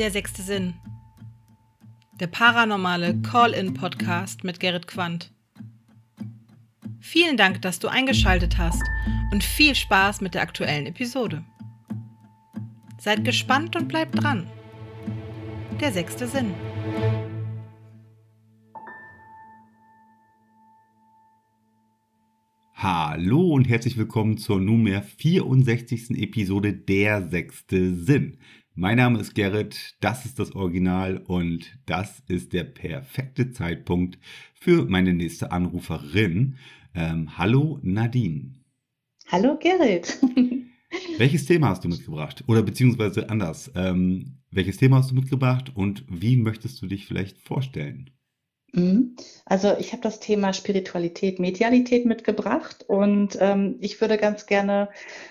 Der sechste Sinn. Der paranormale Call-in-Podcast mit Gerrit Quandt. Vielen Dank, dass du eingeschaltet hast und viel Spaß mit der aktuellen Episode. Seid gespannt und bleibt dran. Der sechste Sinn. Hallo und herzlich willkommen zur nunmehr 64. Episode Der sechste Sinn. Mein Name ist Gerrit, das ist das Original und das ist der perfekte Zeitpunkt für meine nächste Anruferin. Ähm, hallo Nadine. Hallo Gerrit. welches Thema hast du mitgebracht? Oder beziehungsweise anders, ähm, welches Thema hast du mitgebracht und wie möchtest du dich vielleicht vorstellen? Mhm. Also ich habe das Thema Spiritualität, Medialität mitgebracht und ähm, ich würde ganz gerne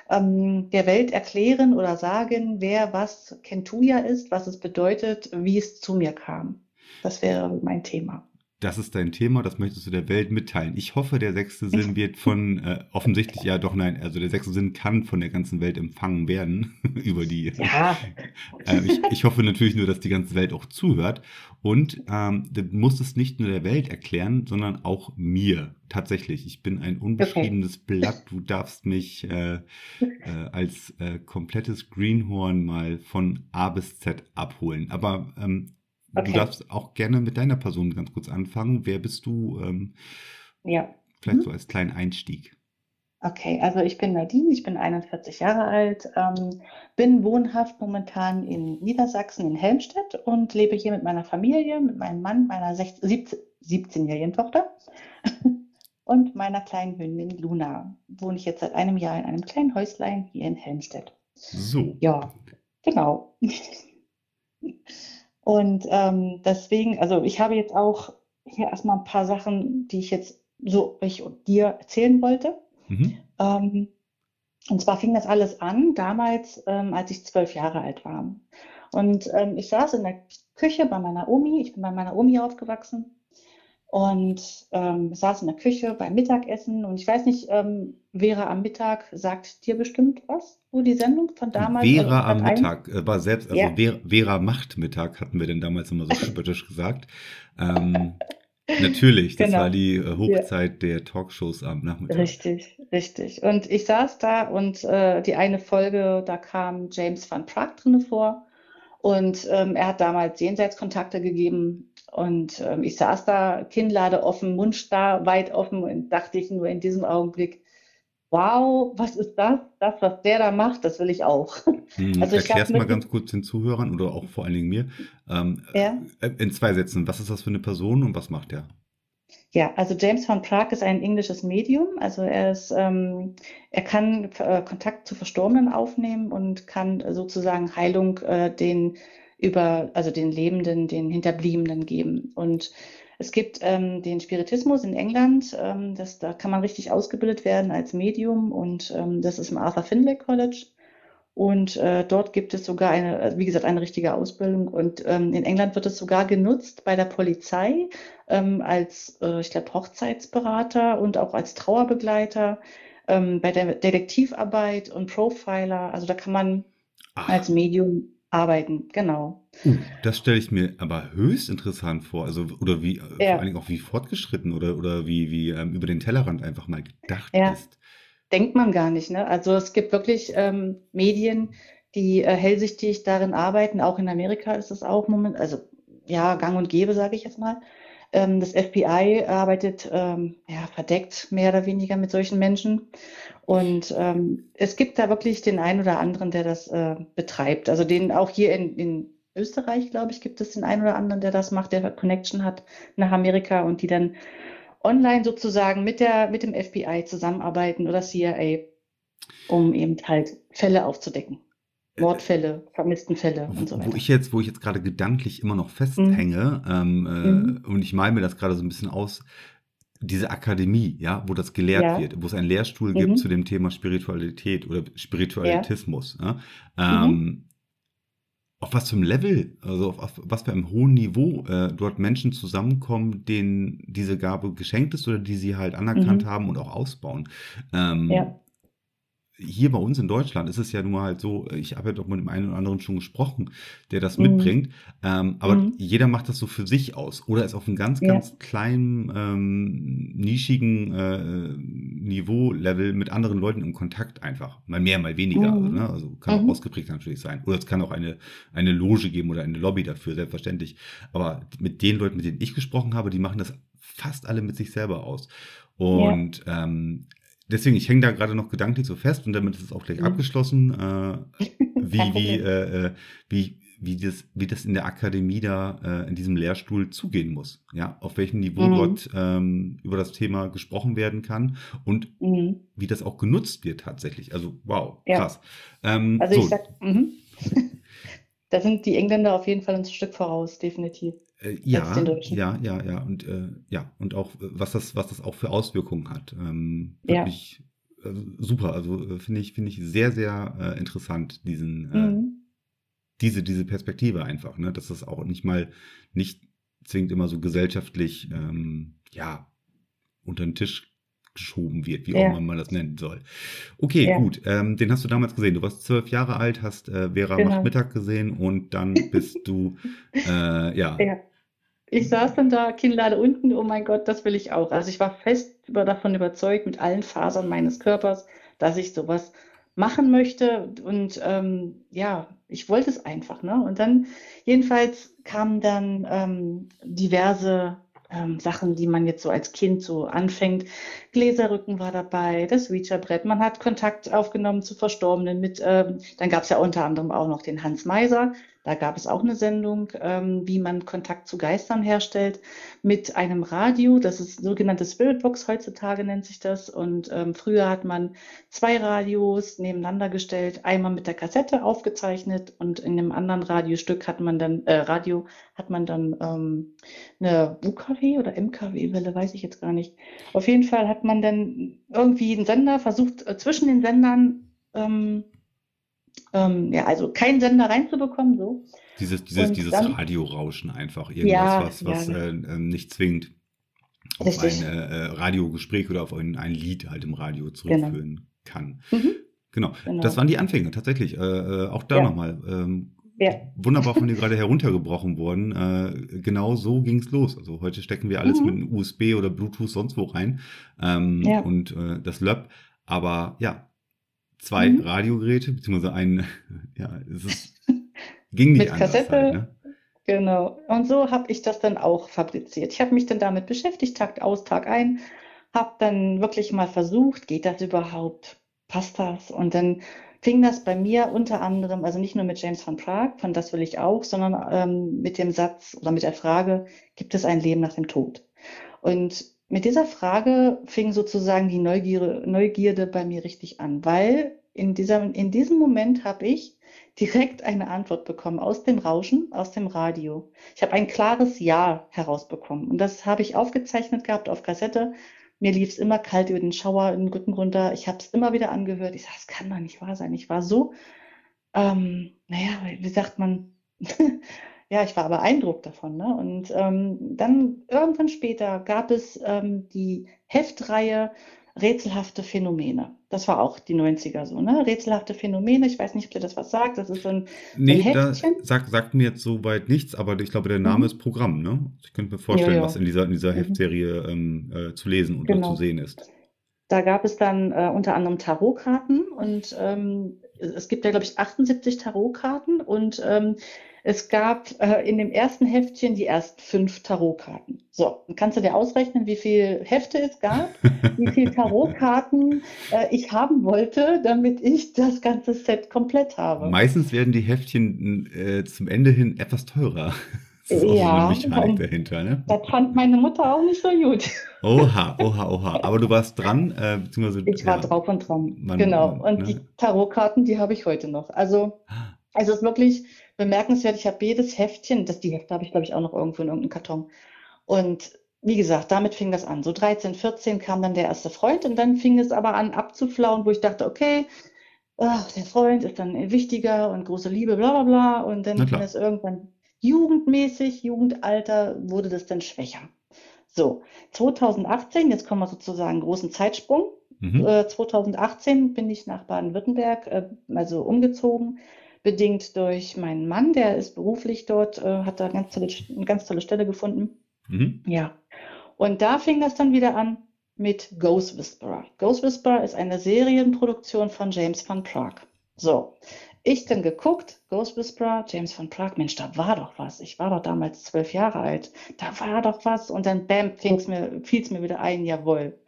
ähm, der Welt erklären oder sagen, wer was Kentuya ist, was es bedeutet, wie es zu mir kam. Das wäre mein Thema das ist dein Thema, das möchtest du der Welt mitteilen. Ich hoffe, der sechste Sinn wird von, äh, offensichtlich, ja doch, nein, also der sechste Sinn kann von der ganzen Welt empfangen werden über die. Ja. Äh, ich, ich hoffe natürlich nur, dass die ganze Welt auch zuhört. Und ähm, du musst es nicht nur der Welt erklären, sondern auch mir. Tatsächlich, ich bin ein unbeschriebenes okay. Blatt. Du darfst mich äh, äh, als äh, komplettes Greenhorn mal von A bis Z abholen. Aber ähm, Okay. Du darfst auch gerne mit deiner Person ganz kurz anfangen. Wer bist du? Ähm, ja. Vielleicht mhm. so als kleinen Einstieg. Okay, also ich bin Nadine, ich bin 41 Jahre alt, ähm, bin wohnhaft momentan in Niedersachsen in Helmstedt und lebe hier mit meiner Familie, mit meinem Mann, meiner 17-jährigen Tochter und meiner kleinen Hündin Luna. Wohne ich jetzt seit einem Jahr in einem kleinen Häuslein hier in Helmstedt. So. Ja, genau. Und ähm, deswegen, also ich habe jetzt auch hier erstmal ein paar Sachen, die ich jetzt so ich dir erzählen wollte. Mhm. Ähm, und zwar fing das alles an damals, ähm, als ich zwölf Jahre alt war. Und ähm, ich saß in der Küche bei meiner Omi. Ich bin bei meiner Omi aufgewachsen und ähm, saß in der Küche beim Mittagessen und ich weiß nicht, ähm, Vera am Mittag sagt dir bestimmt was, so die Sendung von damals. Vera also, am Mittag äh, war selbst, also ja. Vera, Vera, macht Mittag, hatten wir denn damals immer so spöttisch gesagt. Ähm, natürlich, das genau. war die äh, Hochzeit ja. der Talkshows am Nachmittag. Richtig, richtig. Und ich saß da und äh, die eine Folge, da kam James van Praag drin vor. Und ähm, er hat damals Jenseitskontakte gegeben und ähm, ich saß da, Kinnlade offen, Mund starr, weit offen und dachte ich nur in diesem Augenblick, wow, was ist das? Das, was der da macht, das will ich auch. Hm, also Erklär's mal ganz kurz den Zuhörern oder auch vor allen Dingen mir. Ähm, ja? Äh, in zwei Sätzen, was ist das für eine Person und was macht er? Ja, also James von Prague ist ein englisches Medium. Also er ist, ähm, er kann äh, Kontakt zu Verstorbenen aufnehmen und kann sozusagen Heilung äh, den über, also den Lebenden, den Hinterbliebenen geben. Und es gibt ähm, den Spiritismus in England, ähm, das, da kann man richtig ausgebildet werden als Medium und ähm, das ist im Arthur Findlay College. Und äh, dort gibt es sogar eine, äh, wie gesagt, eine richtige Ausbildung. Und ähm, in England wird es sogar genutzt bei der Polizei ähm, als, äh, ich glaube, Hochzeitsberater und auch als Trauerbegleiter, ähm, bei der Detektivarbeit und Profiler. Also da kann man Ach. als Medium arbeiten, genau. Uh, das stelle ich mir aber höchst interessant vor. Also, oder wie, äh, ja. vor allen Dingen auch wie fortgeschritten oder, oder wie, wie ähm, über den Tellerrand einfach mal gedacht ja. ist. Denkt man gar nicht, ne? Also es gibt wirklich ähm, Medien, die äh, hellsichtig darin arbeiten. Auch in Amerika ist es auch moment, also ja, gang und gäbe, sage ich jetzt mal. Ähm, das FBI arbeitet ähm, ja, verdeckt mehr oder weniger mit solchen Menschen. Und ähm, es gibt da wirklich den einen oder anderen, der das äh, betreibt. Also den auch hier in, in Österreich, glaube ich, gibt es den einen oder anderen, der das macht, der Connection hat nach Amerika und die dann online sozusagen mit der mit dem FBI zusammenarbeiten oder CIA, um eben halt Fälle aufzudecken. Mordfälle, Vermisstenfälle und so weiter. Wo ich jetzt, wo ich jetzt gerade gedanklich immer noch festhänge, mhm. ähm, äh, mhm. und ich male mir das gerade so ein bisschen aus, diese Akademie, ja, wo das gelehrt ja. wird, wo es einen Lehrstuhl mhm. gibt zu dem Thema Spiritualität oder Spiritualitismus. Ja. Ja, ähm, mhm. auf was für einem Level, also auf, auf was für einem hohen Niveau äh, dort Menschen zusammenkommen, denen diese Gabe geschenkt ist oder die sie halt anerkannt mhm. haben und auch ausbauen. Ähm, ja. Hier bei uns in Deutschland ist es ja nun mal halt so, ich habe ja doch mit dem einen oder anderen schon gesprochen, der das mhm. mitbringt, ähm, aber mhm. jeder macht das so für sich aus oder ist auf einem ganz, ja. ganz kleinen, ähm, nischigen äh, Niveau-Level mit anderen Leuten im Kontakt einfach. Mal mehr, mal weniger. Mhm. Ne? Also kann auch mhm. ausgeprägt natürlich sein. Oder es kann auch eine, eine Loge geben oder eine Lobby dafür, selbstverständlich. Aber mit den Leuten, mit denen ich gesprochen habe, die machen das fast alle mit sich selber aus. Und ja. ähm, deswegen, ich hänge da gerade noch gedanklich so fest und damit ist es auch gleich mhm. abgeschlossen, äh, wie, wie, äh, äh, wie, wie, das, wie das in der Akademie da äh, in diesem Lehrstuhl zugehen muss. Ja, auf welchem Niveau mhm. dort ähm, über das Thema gesprochen werden kann und mhm. wie das auch genutzt wird tatsächlich. Also wow, ja. krass. Ähm, also so. ich sag, mhm. da sind die Engländer auf jeden Fall ein Stück voraus, definitiv. Äh, ja, ja, ja, ja. Und äh, ja, und auch, äh, was das, was das auch für Auswirkungen hat. Ähm, wirklich ja. äh, super. Also äh, finde ich, finde ich sehr, sehr äh, interessant, diesen, mhm. diese, diese Perspektive einfach, ne? Dass das auch nicht mal nicht zwingend immer so gesellschaftlich ähm, ja unter den Tisch geschoben wird, wie ja. auch immer man das nennen soll. Okay, ja. gut. Ähm, den hast du damals gesehen. Du warst zwölf Jahre alt, hast äh, Vera genau. macht Mittag gesehen und dann bist du äh, ja, ja, ich saß dann da, Kinnlade unten, oh mein Gott, das will ich auch. Also ich war fest davon überzeugt, mit allen Fasern meines Körpers, dass ich sowas machen möchte. Und ähm, ja, ich wollte es einfach. Ne? Und dann jedenfalls kamen dann ähm, diverse ähm, Sachen, die man jetzt so als Kind so anfängt. Gläserrücken war dabei, das Reacherbrett. Man hat Kontakt aufgenommen zu Verstorbenen mit, ähm, dann gab es ja unter anderem auch noch den Hans Meiser, da gab es auch eine Sendung, ähm, wie man Kontakt zu Geistern herstellt mit einem Radio. Das ist sogenannte Spiritbox heutzutage nennt sich das. Und ähm, früher hat man zwei Radios nebeneinander gestellt, einmal mit der Kassette aufgezeichnet und in einem anderen Radiostück hat man dann äh, Radio hat man dann ähm, eine UKW oder MKW-Welle, weiß ich jetzt gar nicht. Auf jeden Fall hat man dann irgendwie einen Sender versucht äh, zwischen den Sendern ähm, ähm, ja, also keinen Sender reinzubekommen, so. Dieses, dieses, dieses dann, Radiorauschen einfach, irgendwas, ja, was, was ja, äh, ähm, nicht zwingend auf Richtig. ein äh, Radiogespräch oder auf ein, ein Lied halt im Radio genau. zurückführen genau. kann. Mhm. Genau. genau. das waren die Anfänge tatsächlich. Äh, äh auch da ja. nochmal. Ähm, ja. Wunderbar von dir gerade heruntergebrochen worden. Äh, genau so ging es los. Also heute stecken wir alles mhm. mit einem USB oder Bluetooth sonst wo rein ähm, ja. und äh, das LÖP. Aber ja, zwei mhm. Radiogeräte, beziehungsweise ein, ja, es ist, ging nicht Mit anders. Kassette. Halt, ne? Genau. Und so habe ich das dann auch fabriziert. Ich habe mich dann damit beschäftigt, Tag aus, Tag ein, habe dann wirklich mal versucht, geht das überhaupt? Passt das? Und dann fing das bei mir unter anderem, also nicht nur mit James van Prague, von das will ich auch, sondern ähm, mit dem Satz oder mit der Frage, gibt es ein Leben nach dem Tod? Und mit dieser Frage fing sozusagen die Neugierde, Neugierde bei mir richtig an, weil in, dieser, in diesem Moment habe ich direkt eine Antwort bekommen aus dem Rauschen, aus dem Radio. Ich habe ein klares Ja herausbekommen und das habe ich aufgezeichnet gehabt auf Kassette. Mir lief es immer kalt über den Schauer den Rücken runter. Ich habe es immer wieder angehört. Ich sage, das kann doch nicht wahr sein. Ich war so, ähm, naja, wie sagt man, ja, ich war beeindruckt davon. Ne? Und ähm, dann irgendwann später gab es ähm, die Heftreihe Rätselhafte Phänomene. Das war auch die 90er so, ne? Rätselhafte Phänomene. Ich weiß nicht, ob dir das was sagt. Das ist so ein, nee, ein Heftchen. Da sagt, sagt mir jetzt soweit nichts, aber ich glaube, der Name mhm. ist Programm, ne? Ich könnte mir vorstellen, jo, jo. was in dieser, in dieser mhm. Heftserie ähm, äh, zu lesen und genau. zu sehen ist. Da gab es dann äh, unter anderem Tarotkarten und ähm, es gibt ja, glaube ich, 78 Tarotkarten und ähm, es gab äh, in dem ersten Heftchen die ersten fünf Tarotkarten. So, dann kannst du dir ausrechnen, wie viele Hefte es gab, wie viele Tarotkarten äh, ich haben wollte, damit ich das ganze Set komplett habe. Meistens werden die Heftchen äh, zum Ende hin etwas teurer. Das ist auch ja, so eine Mechanik dahinter, ne? Das fand meine Mutter auch nicht so gut. Oha, oha, oha. Aber du warst dran, äh, beziehungsweise. Ich war ja, drauf und dran. Man, genau. Und ne? die Tarotkarten, die habe ich heute noch. Also, ah. also es ist wirklich bemerkenswert. Ich habe jedes Heftchen, das die Hefte habe ich, glaube ich, auch noch irgendwo in irgendeinem Karton. Und wie gesagt, damit fing das an. So 13, 14 kam dann der erste Freund und dann fing es aber an abzuflauen, wo ich dachte, okay, ach, der Freund ist dann wichtiger und große Liebe, bla bla bla. Und dann ging es irgendwann jugendmäßig, Jugendalter, wurde das dann schwächer. So, 2018, jetzt kommen wir sozusagen großen Zeitsprung. Mhm. Äh, 2018 bin ich nach Baden-Württemberg, äh, also umgezogen, bedingt durch meinen Mann, der ist beruflich dort, äh, hat da eine ganz tolle, eine ganz tolle Stelle gefunden. Mhm. Ja. Und da fing das dann wieder an mit Ghost Whisperer. Ghost Whisperer ist eine Serienproduktion von James van Prague. So, ich dann geguckt, Ghost Whisperer, James van Prague, Mensch, da war doch was. Ich war doch damals zwölf Jahre alt. Da war doch was. Und dann bam, fing's mir, fiel's mir wieder ein, jawohl.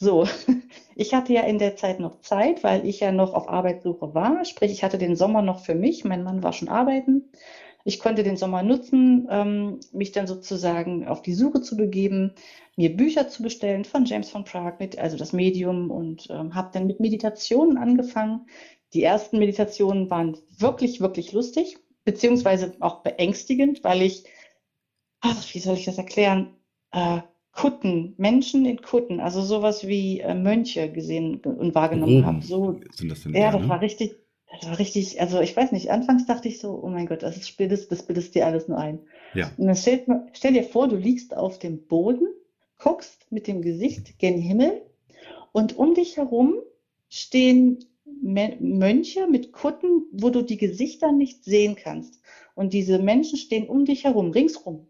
So, ich hatte ja in der Zeit noch Zeit, weil ich ja noch auf Arbeitssuche war. Sprich, ich hatte den Sommer noch für mich. Mein Mann war schon arbeiten. Ich konnte den Sommer nutzen, ähm, mich dann sozusagen auf die Suche zu begeben, mir Bücher zu bestellen von James von Prague, mit, also das Medium, und ähm, habe dann mit Meditationen angefangen. Die ersten Meditationen waren wirklich, wirklich lustig, beziehungsweise auch beängstigend, weil ich, ach, wie soll ich das erklären, äh, Kutten, Menschen in Kutten, also sowas wie äh, Mönche gesehen und wahrgenommen habe. So, sind das denn ja, das ne? war richtig, das war richtig, also ich weiß nicht, anfangs dachte ich so, oh mein Gott, das, ist, das, das bildest dir alles nur ein. Ja. Und dann stell, stell dir vor, du liegst auf dem Boden, guckst mit dem Gesicht gen Himmel und um dich herum stehen Mönche mit Kutten, wo du die Gesichter nicht sehen kannst. Und diese Menschen stehen um dich herum, ringsrum.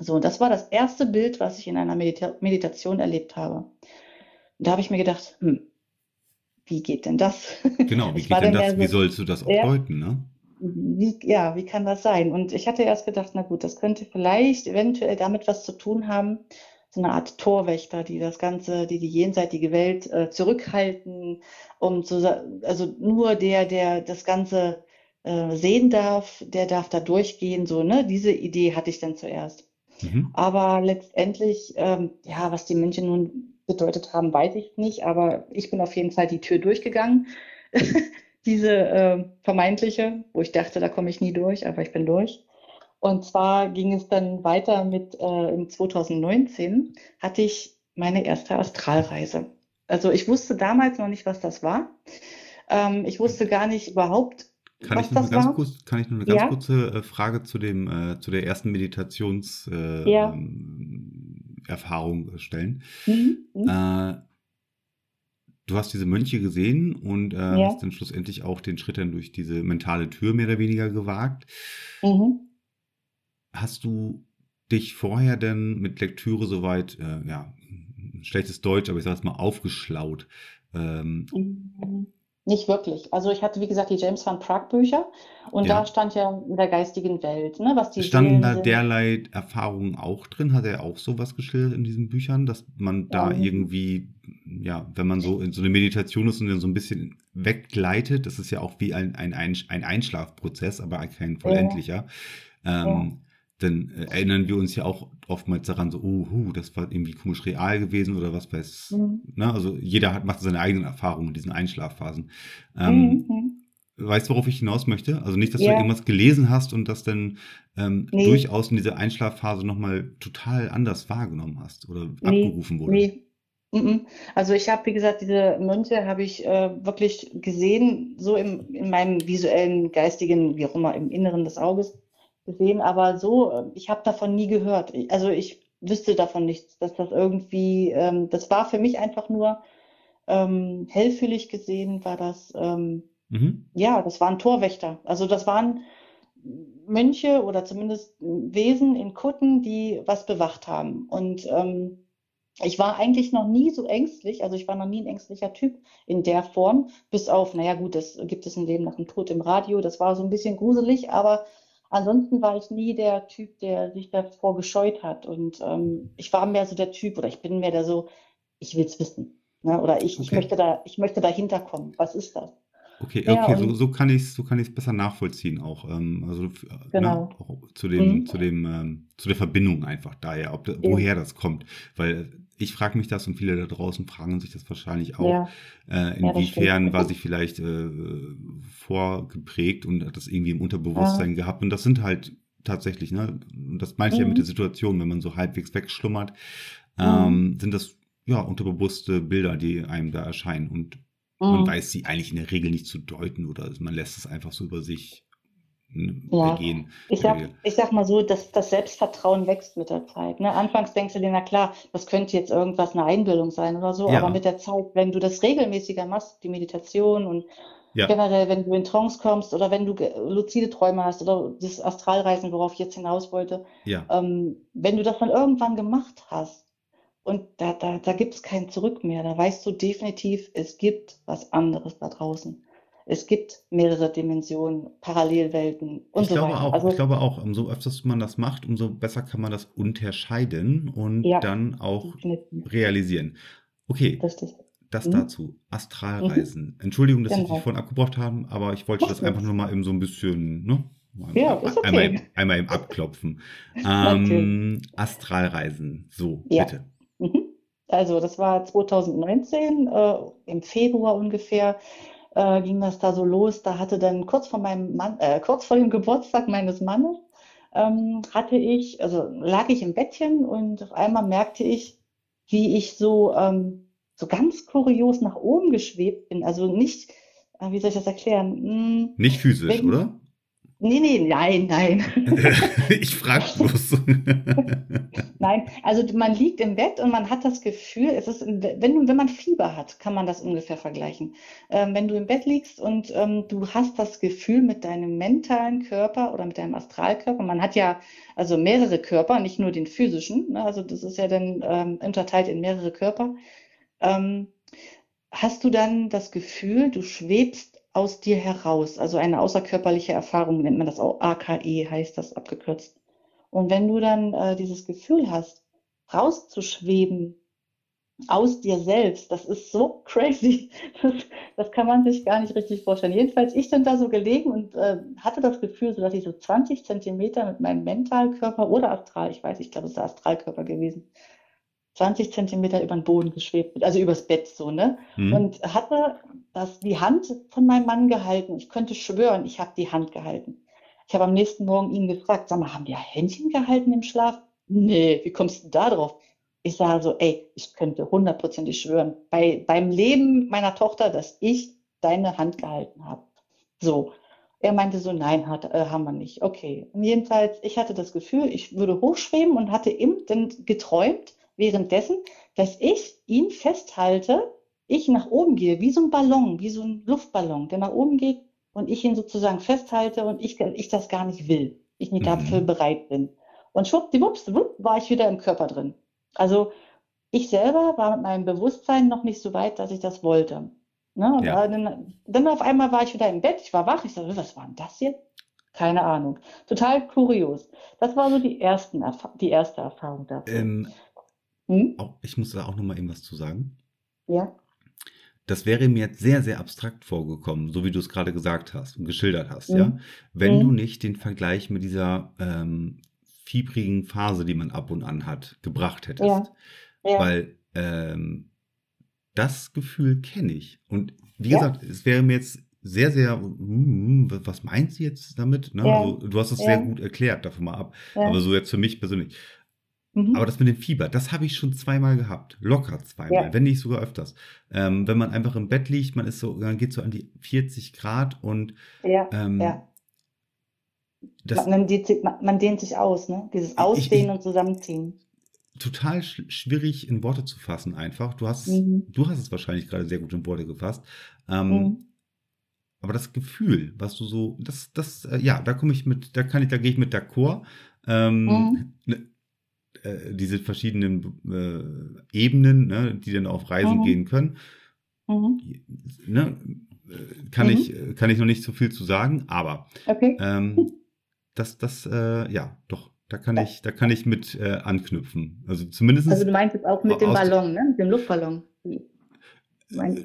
So, das war das erste Bild, was ich in einer Medita Meditation erlebt habe. Und da habe ich mir gedacht, hm, wie geht denn das? Genau, wie geht denn das? Wie sollst du das auch ja, deuten, ne? Wie, ja, wie kann das sein? Und ich hatte erst gedacht, na gut, das könnte vielleicht eventuell damit was zu tun haben, so eine Art Torwächter, die das Ganze, die die jenseitige Welt äh, zurückhalten, um zu, also nur der, der das Ganze äh, sehen darf, der darf da durchgehen, so, ne? Diese Idee hatte ich dann zuerst. Mhm. Aber letztendlich, ähm, ja, was die München nun bedeutet haben, weiß ich nicht, aber ich bin auf jeden Fall die Tür durchgegangen. Diese äh, vermeintliche, wo ich dachte, da komme ich nie durch, aber ich bin durch. Und zwar ging es dann weiter mit, äh, im 2019 hatte ich meine erste Astralreise. Also ich wusste damals noch nicht, was das war. Ähm, ich wusste gar nicht überhaupt, kann ich war. kurz, kann ich noch eine ganz ja? kurze äh, Frage zu dem, äh, zu der ersten Meditationserfahrung äh, ja. ähm, stellen? Mhm. Mhm. Äh, du hast diese Mönche gesehen und äh, ja. hast dann schlussendlich auch den Schritt dann durch diese mentale Tür mehr oder weniger gewagt. Mhm. Hast du dich vorher denn mit Lektüre soweit, äh, ja, schlechtes Deutsch, aber ich sage es mal, aufgeschlaut? Ähm, mhm. Nicht wirklich. Also ich hatte, wie gesagt, die James van Prague Bücher und ja. da stand ja in der geistigen Welt, ne, was die Standen da derlei Erfahrungen auch drin? Hat er auch sowas geschildert in diesen Büchern, dass man da ja. irgendwie, ja, wenn man so in so eine Meditation ist und dann so ein bisschen weggleitet, das ist ja auch wie ein, ein, ein Einschlafprozess, aber kein vollendlicher. Ja. Ähm, dann äh, erinnern wir uns ja auch oftmals daran, so, oh, hu, das war irgendwie komisch real gewesen oder was weiß. Mhm. Ne? Also jeder hat, macht seine eigenen Erfahrungen in diesen Einschlafphasen. Ähm, mhm. Weißt du, worauf ich hinaus möchte? Also nicht, dass ja. du irgendwas gelesen hast und das dann ähm, nee. durchaus in dieser Einschlafphase nochmal total anders wahrgenommen hast oder nee. abgerufen wurde. Nee. Mhm. Also ich habe, wie gesagt, diese Mönche habe ich äh, wirklich gesehen, so im, in meinem visuellen, geistigen, wie auch immer, im Inneren des Auges gesehen, aber so, äh, ich habe davon nie gehört. Also ich wüsste davon nichts, dass das irgendwie, ähm, das war für mich einfach nur ähm, hellfühlig gesehen, war das, ähm, mhm. ja, das waren Torwächter. Also das waren Mönche oder zumindest Wesen in Kutten, die was bewacht haben. Und ähm, ich war eigentlich noch nie so ängstlich, also ich war noch nie ein ängstlicher Typ in der Form, bis auf, naja gut, das gibt es ein Leben nach dem Tod im Radio, das war so ein bisschen gruselig, aber Ansonsten war ich nie der Typ, der sich davor gescheut hat. Und ähm, ich war mehr so der Typ, oder ich bin mehr der so, ich will es wissen. Ne? Oder ich, okay. ich, möchte da, ich möchte dahinter kommen. Was ist das? Okay, ja, okay, so, so kann ich es so besser nachvollziehen auch. Ähm, also ne, genau. ne, auch zu dem, mhm. zu dem, ähm, zu der Verbindung einfach daher, ob, woher das kommt. Weil ich frage mich das und viele da draußen fragen sich das wahrscheinlich auch. Ja. Äh, inwiefern ja, war sie vielleicht äh, vorgeprägt und hat das irgendwie im Unterbewusstsein gehabt? Und das sind halt tatsächlich, ne, das meine ich mhm. ja mit der Situation, wenn man so halbwegs wegschlummert, ähm, mhm. sind das ja unterbewusste Bilder, die einem da erscheinen. Und mhm. man weiß sie eigentlich in der Regel nicht zu deuten oder man lässt es einfach so über sich ja. gehen. Ich sag, ich sag mal so, dass das Selbstvertrauen wächst mit der Zeit. Ne? Anfangs denkst du dir, na klar, das könnte jetzt irgendwas eine Einbildung sein oder so, ja. aber mit der Zeit, wenn du das regelmäßiger machst, die Meditation und ja. generell, wenn du in Trance kommst oder wenn du luzide Träume hast oder das Astralreisen, worauf ich jetzt hinaus wollte, ja. ähm, wenn du das dann irgendwann gemacht hast und da, da, da gibt es kein Zurück mehr, da weißt du definitiv, es gibt was anderes da draußen es gibt mehrere Dimensionen, Parallelwelten und ich so glaube weiter. Auch, also, ich glaube auch, umso öfter man das macht, umso besser kann man das unterscheiden und ja, dann auch definitiv. realisieren. Okay, Richtig. das mhm. dazu. Astralreisen. Mhm. Entschuldigung, dass genau. ich dich vorhin abgebracht habe, aber ich wollte Mach das einfach nur mal eben so ein bisschen, ne? Ja, ist okay. einmal, einmal im Abklopfen. ähm, Astralreisen, so, ja. bitte. Also, das war 2019, äh, im Februar ungefähr äh, ging das da so los. Da hatte dann kurz vor meinem Mann, äh, kurz vor dem Geburtstag meines Mannes, ähm, hatte ich, also lag ich im Bettchen und auf einmal merkte ich, wie ich so, ähm, so ganz kurios nach oben geschwebt bin. Also nicht, äh, wie soll ich das erklären? Hm, nicht physisch, wenn, oder? Nee, nee, nein, nein. ich frage bloß. nein, also man liegt im Bett und man hat das Gefühl, es ist, wenn, wenn man Fieber hat, kann man das ungefähr vergleichen. Ähm, wenn du im Bett liegst und ähm, du hast das Gefühl mit deinem mentalen Körper oder mit deinem Astralkörper, man hat ja also mehrere Körper, nicht nur den physischen, ne? also das ist ja dann ähm, unterteilt in mehrere Körper, ähm, hast du dann das Gefühl, du schwebst aus dir heraus. Also eine außerkörperliche Erfahrung nennt man das auch. AKE heißt das abgekürzt. Und wenn du dann äh, dieses Gefühl hast, rauszuschweben aus dir selbst, das ist so crazy. Das, das kann man sich gar nicht richtig vorstellen. Jedenfalls, ich bin da so gelegen und äh, hatte das Gefühl, so dass ich so 20 Zentimeter mit meinem Mentalkörper oder Astral, ich weiß, ich glaube, es ist der Astralkörper gewesen, 20 Zentimeter über den Boden geschwebt, also übers Bett so, ne? Mhm. Und hatte das, die Hand von meinem Mann gehalten. Ich könnte schwören, ich habe die Hand gehalten. Ich habe am nächsten Morgen ihn gefragt, sag mal, haben wir Händchen gehalten im Schlaf? Nee, wie kommst du da drauf? Ich sage so, ey, ich könnte hundertprozentig schwören, bei, beim Leben meiner Tochter, dass ich deine Hand gehalten habe. So. Er meinte so, nein, hat, äh, haben wir nicht. Okay. Und jedenfalls, ich hatte das Gefühl, ich würde hochschweben und hatte eben dann geträumt, währenddessen, dass ich ihn festhalte, ich nach oben gehe, wie so ein Ballon, wie so ein Luftballon, der nach oben geht und ich ihn sozusagen festhalte und ich, ich das gar nicht will, ich nicht mhm. dafür bereit bin. Und schwuppdiwupps, wupp, war ich wieder im Körper drin. Also ich selber war mit meinem Bewusstsein noch nicht so weit, dass ich das wollte. Ne? Ja. Dann, dann, auf einmal war ich wieder im Bett, ich war wach, ich sagte, was war denn das jetzt? Keine Ahnung. Total kurios. Das war so die, ersten, die erste Erfahrung dafür. Ähm, hm? ich muss da auch noch mal eben was zu sagen. Ja. Das wäre mir jetzt sehr, sehr abstrakt vorgekommen, so wie du es gerade gesagt hast und geschildert hast, mhm. ja. Wenn mhm. du nicht den Vergleich mit dieser ähm, fiebrigen Phase, die man ab und an hat, gebracht hättest. Ja. Ja. Weil ähm, das Gefühl kenne ich. Und wie ja. gesagt, es wäre mir jetzt sehr, sehr, hm, was meinst du jetzt damit? Ne? Also, du hast es sehr gut erklärt, davon mal ab. Aber so jetzt für mich persönlich. Mhm. Aber das mit dem Fieber, das habe ich schon zweimal gehabt. Locker zweimal, ja. wenn nicht sogar öfters. Ähm, wenn man einfach im Bett liegt, man ist so, dann geht so an die 40 Grad und ja, ähm, ja. Das, man, dehnt sich, man, man, dehnt sich aus, ne? Dieses Ausdehnen ich, ich, und Zusammenziehen. Total sch schwierig in Worte zu fassen, einfach. Du hast, mhm. du hast es wahrscheinlich gerade sehr gut in Worte gefasst. Ähm, mhm. Aber das Gefühl, was du so, das, das, äh, ja, da komme ich mit, da kann ich, da gehe ich mit d'accord. Ähm, mhm. Ne, äh, diese verschiedenen äh, Ebenen, ne, die dann auf Reisen mhm. gehen können. Mhm. Ne, äh, kann, mhm. ich, äh, kann ich noch nicht so viel zu sagen, aber okay. ähm, das, das, äh, ja, doch, da kann ich, da kann ich mit äh, anknüpfen. Also zumindest. Also du meinst jetzt auch mit dem Ballon, ne? Mit dem Luftballon.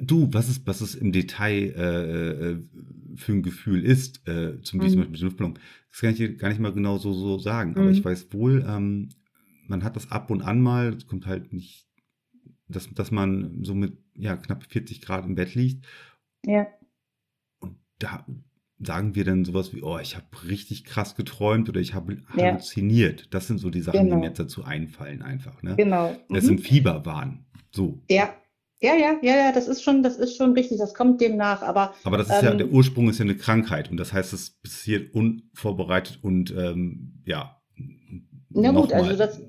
Du, was es, was es im Detail äh, für ein Gefühl ist, äh, zum Beispiel mhm. mit dem Luftballon, das kann ich gar nicht mal genau so, so sagen. Aber ich mhm. weiß wohl, ähm, man hat das ab und an mal, es kommt halt nicht, dass, dass man so mit ja, knapp 40 Grad im Bett liegt. Ja. Und da sagen wir dann sowas wie, oh, ich habe richtig krass geträumt oder ich habe halluziniert. Ja. Das sind so die Sachen, genau. die mir jetzt dazu einfallen einfach. Ne? Genau. Das mhm. sind Fieberwahn. So. Ja, Ja, ja, ja, ja, das ist schon, das ist schon richtig, das kommt dem nach, aber. Aber das ist ähm, ja, der Ursprung ist ja eine Krankheit und das heißt, es passiert unvorbereitet und ähm, ja. Na gut, also das,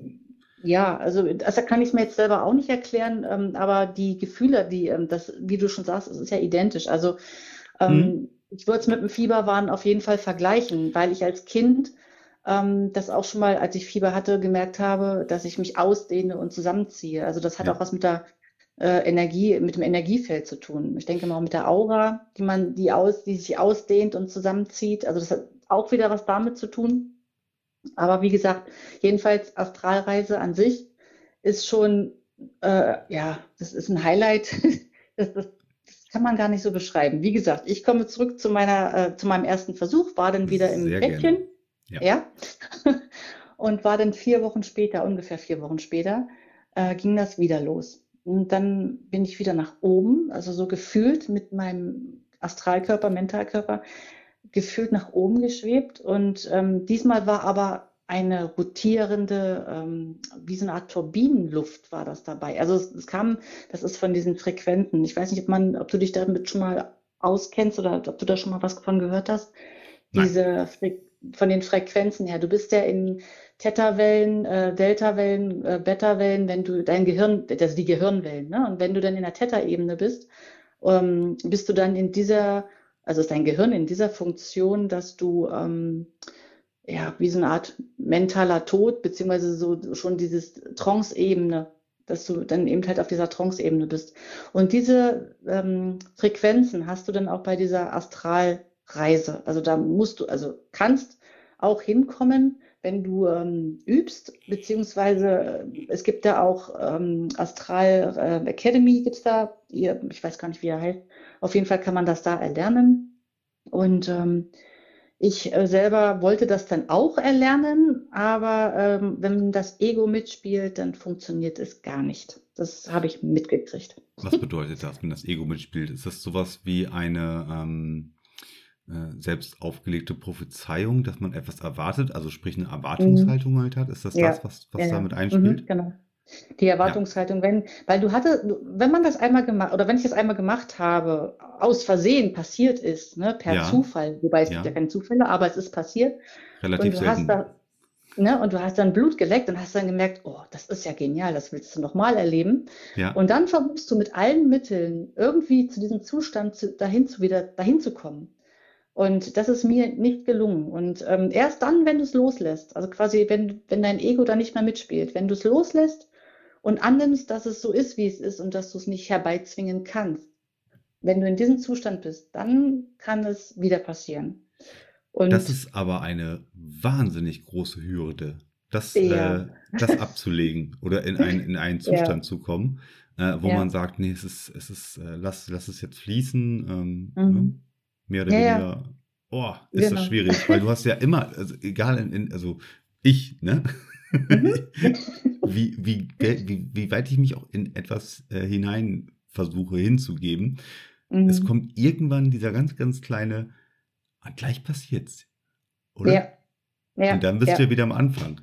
ja, also das kann ich mir jetzt selber auch nicht erklären, ähm, aber die Gefühle, die, ähm, das, wie du schon sagst, es ist ja identisch. Also ähm, hm. ich würde es mit dem Fieberwahn auf jeden Fall vergleichen, weil ich als Kind ähm, das auch schon mal, als ich Fieber hatte, gemerkt habe, dass ich mich ausdehne und zusammenziehe. Also das hat ja. auch was mit der äh, Energie, mit dem Energiefeld zu tun. Ich denke mal auch mit der Aura, die man, die aus, die sich ausdehnt und zusammenzieht. Also das hat auch wieder was damit zu tun. Aber wie gesagt, jedenfalls Astralreise an sich ist schon, äh, ja, das ist ein Highlight. das, das, das, kann man gar nicht so beschreiben. Wie gesagt, ich komme zurück zu meiner, äh, zu meinem ersten Versuch, war dann wieder im Sehr Bettchen. Ja. ja. und war dann vier Wochen später, ungefähr vier Wochen später, äh, ging das wieder los. Und dann bin ich wieder nach oben, also so gefühlt mit meinem Astralkörper, Mentalkörper, gefühlt nach oben geschwebt. Und ähm, diesmal war aber eine rotierende, ähm, wie so eine Art Turbinenluft war das dabei. Also es, es, kam, das ist von diesen Frequenzen. Ich weiß nicht, ob man, ob du dich damit schon mal auskennst oder ob du da schon mal was davon gehört hast. Nein. Diese Fre von den Frequenzen her. Du bist ja in Theta-Wellen, äh, Delta-Wellen, äh, Beta-Wellen, wenn du dein Gehirn, das sind die Gehirnwellen, ne? Und wenn du dann in der Theta-Ebene bist, ähm, bist du dann in dieser, also ist dein Gehirn in dieser Funktion, dass du ähm, ja wie so eine Art mentaler Tod, beziehungsweise so schon dieses Trance-Ebene, dass du dann eben halt auf dieser Trance-Ebene bist. Und diese ähm, Frequenzen hast du dann auch bei dieser Astralreise. Also da musst du, also kannst auch hinkommen, wenn du ähm, übst, beziehungsweise äh, es gibt da auch ähm, Astral äh, Academy, gibt es da, ihr, ich weiß gar nicht, wie er heißt. Auf jeden Fall kann man das da erlernen. Und ähm, ich äh, selber wollte das dann auch erlernen, aber ähm, wenn das Ego mitspielt, dann funktioniert es gar nicht. Das habe ich mitgekriegt. Was bedeutet das, wenn das Ego mitspielt? Ist das sowas wie eine ähm, äh, selbst aufgelegte Prophezeiung, dass man etwas erwartet, also sprich eine Erwartungshaltung mhm. halt hat? Ist das ja. das, was, was ja. damit einspielt? Mhm, genau. Die Erwartungshaltung, ja. wenn, weil du hatte, wenn man das einmal gemacht, oder wenn ich das einmal gemacht habe, aus Versehen passiert ist, ne, per ja. Zufall, wobei es gibt ja keine Zufälle, aber es ist passiert. Relativ und du selten. Hast da, ne, und du hast dann Blut geleckt und hast dann gemerkt, oh, das ist ja genial, das willst du nochmal erleben. Ja. Und dann versuchst du mit allen Mitteln irgendwie zu diesem Zustand zu, dahin zu wieder dahin zu kommen. Und das ist mir nicht gelungen. Und ähm, erst dann, wenn du es loslässt, also quasi, wenn, wenn dein Ego da nicht mehr mitspielt, wenn du es loslässt und annimmst, dass es so ist, wie es ist und dass du es nicht herbeizwingen kannst, wenn du in diesem Zustand bist, dann kann es wieder passieren. Und das ist aber eine wahnsinnig große Hürde, das, ja. äh, das abzulegen oder in, ein, in einen Zustand ja. zu kommen, äh, wo ja. man sagt, nee, es ist, es ist, äh, lass, lass es jetzt fließen. Ähm, mhm. ne? mehr oder weniger. Oh, ist genau. das schwierig, weil du hast ja immer, also egal, in, in, also ich, ne? Mhm. wie, wie, wie, wie weit ich mich auch in etwas äh, hinein versuche hinzugeben, mhm. es kommt irgendwann dieser ganz, ganz kleine, ah, gleich passiert's, oder? Ja. ja. Und dann bist ja. du ja wieder am Anfang.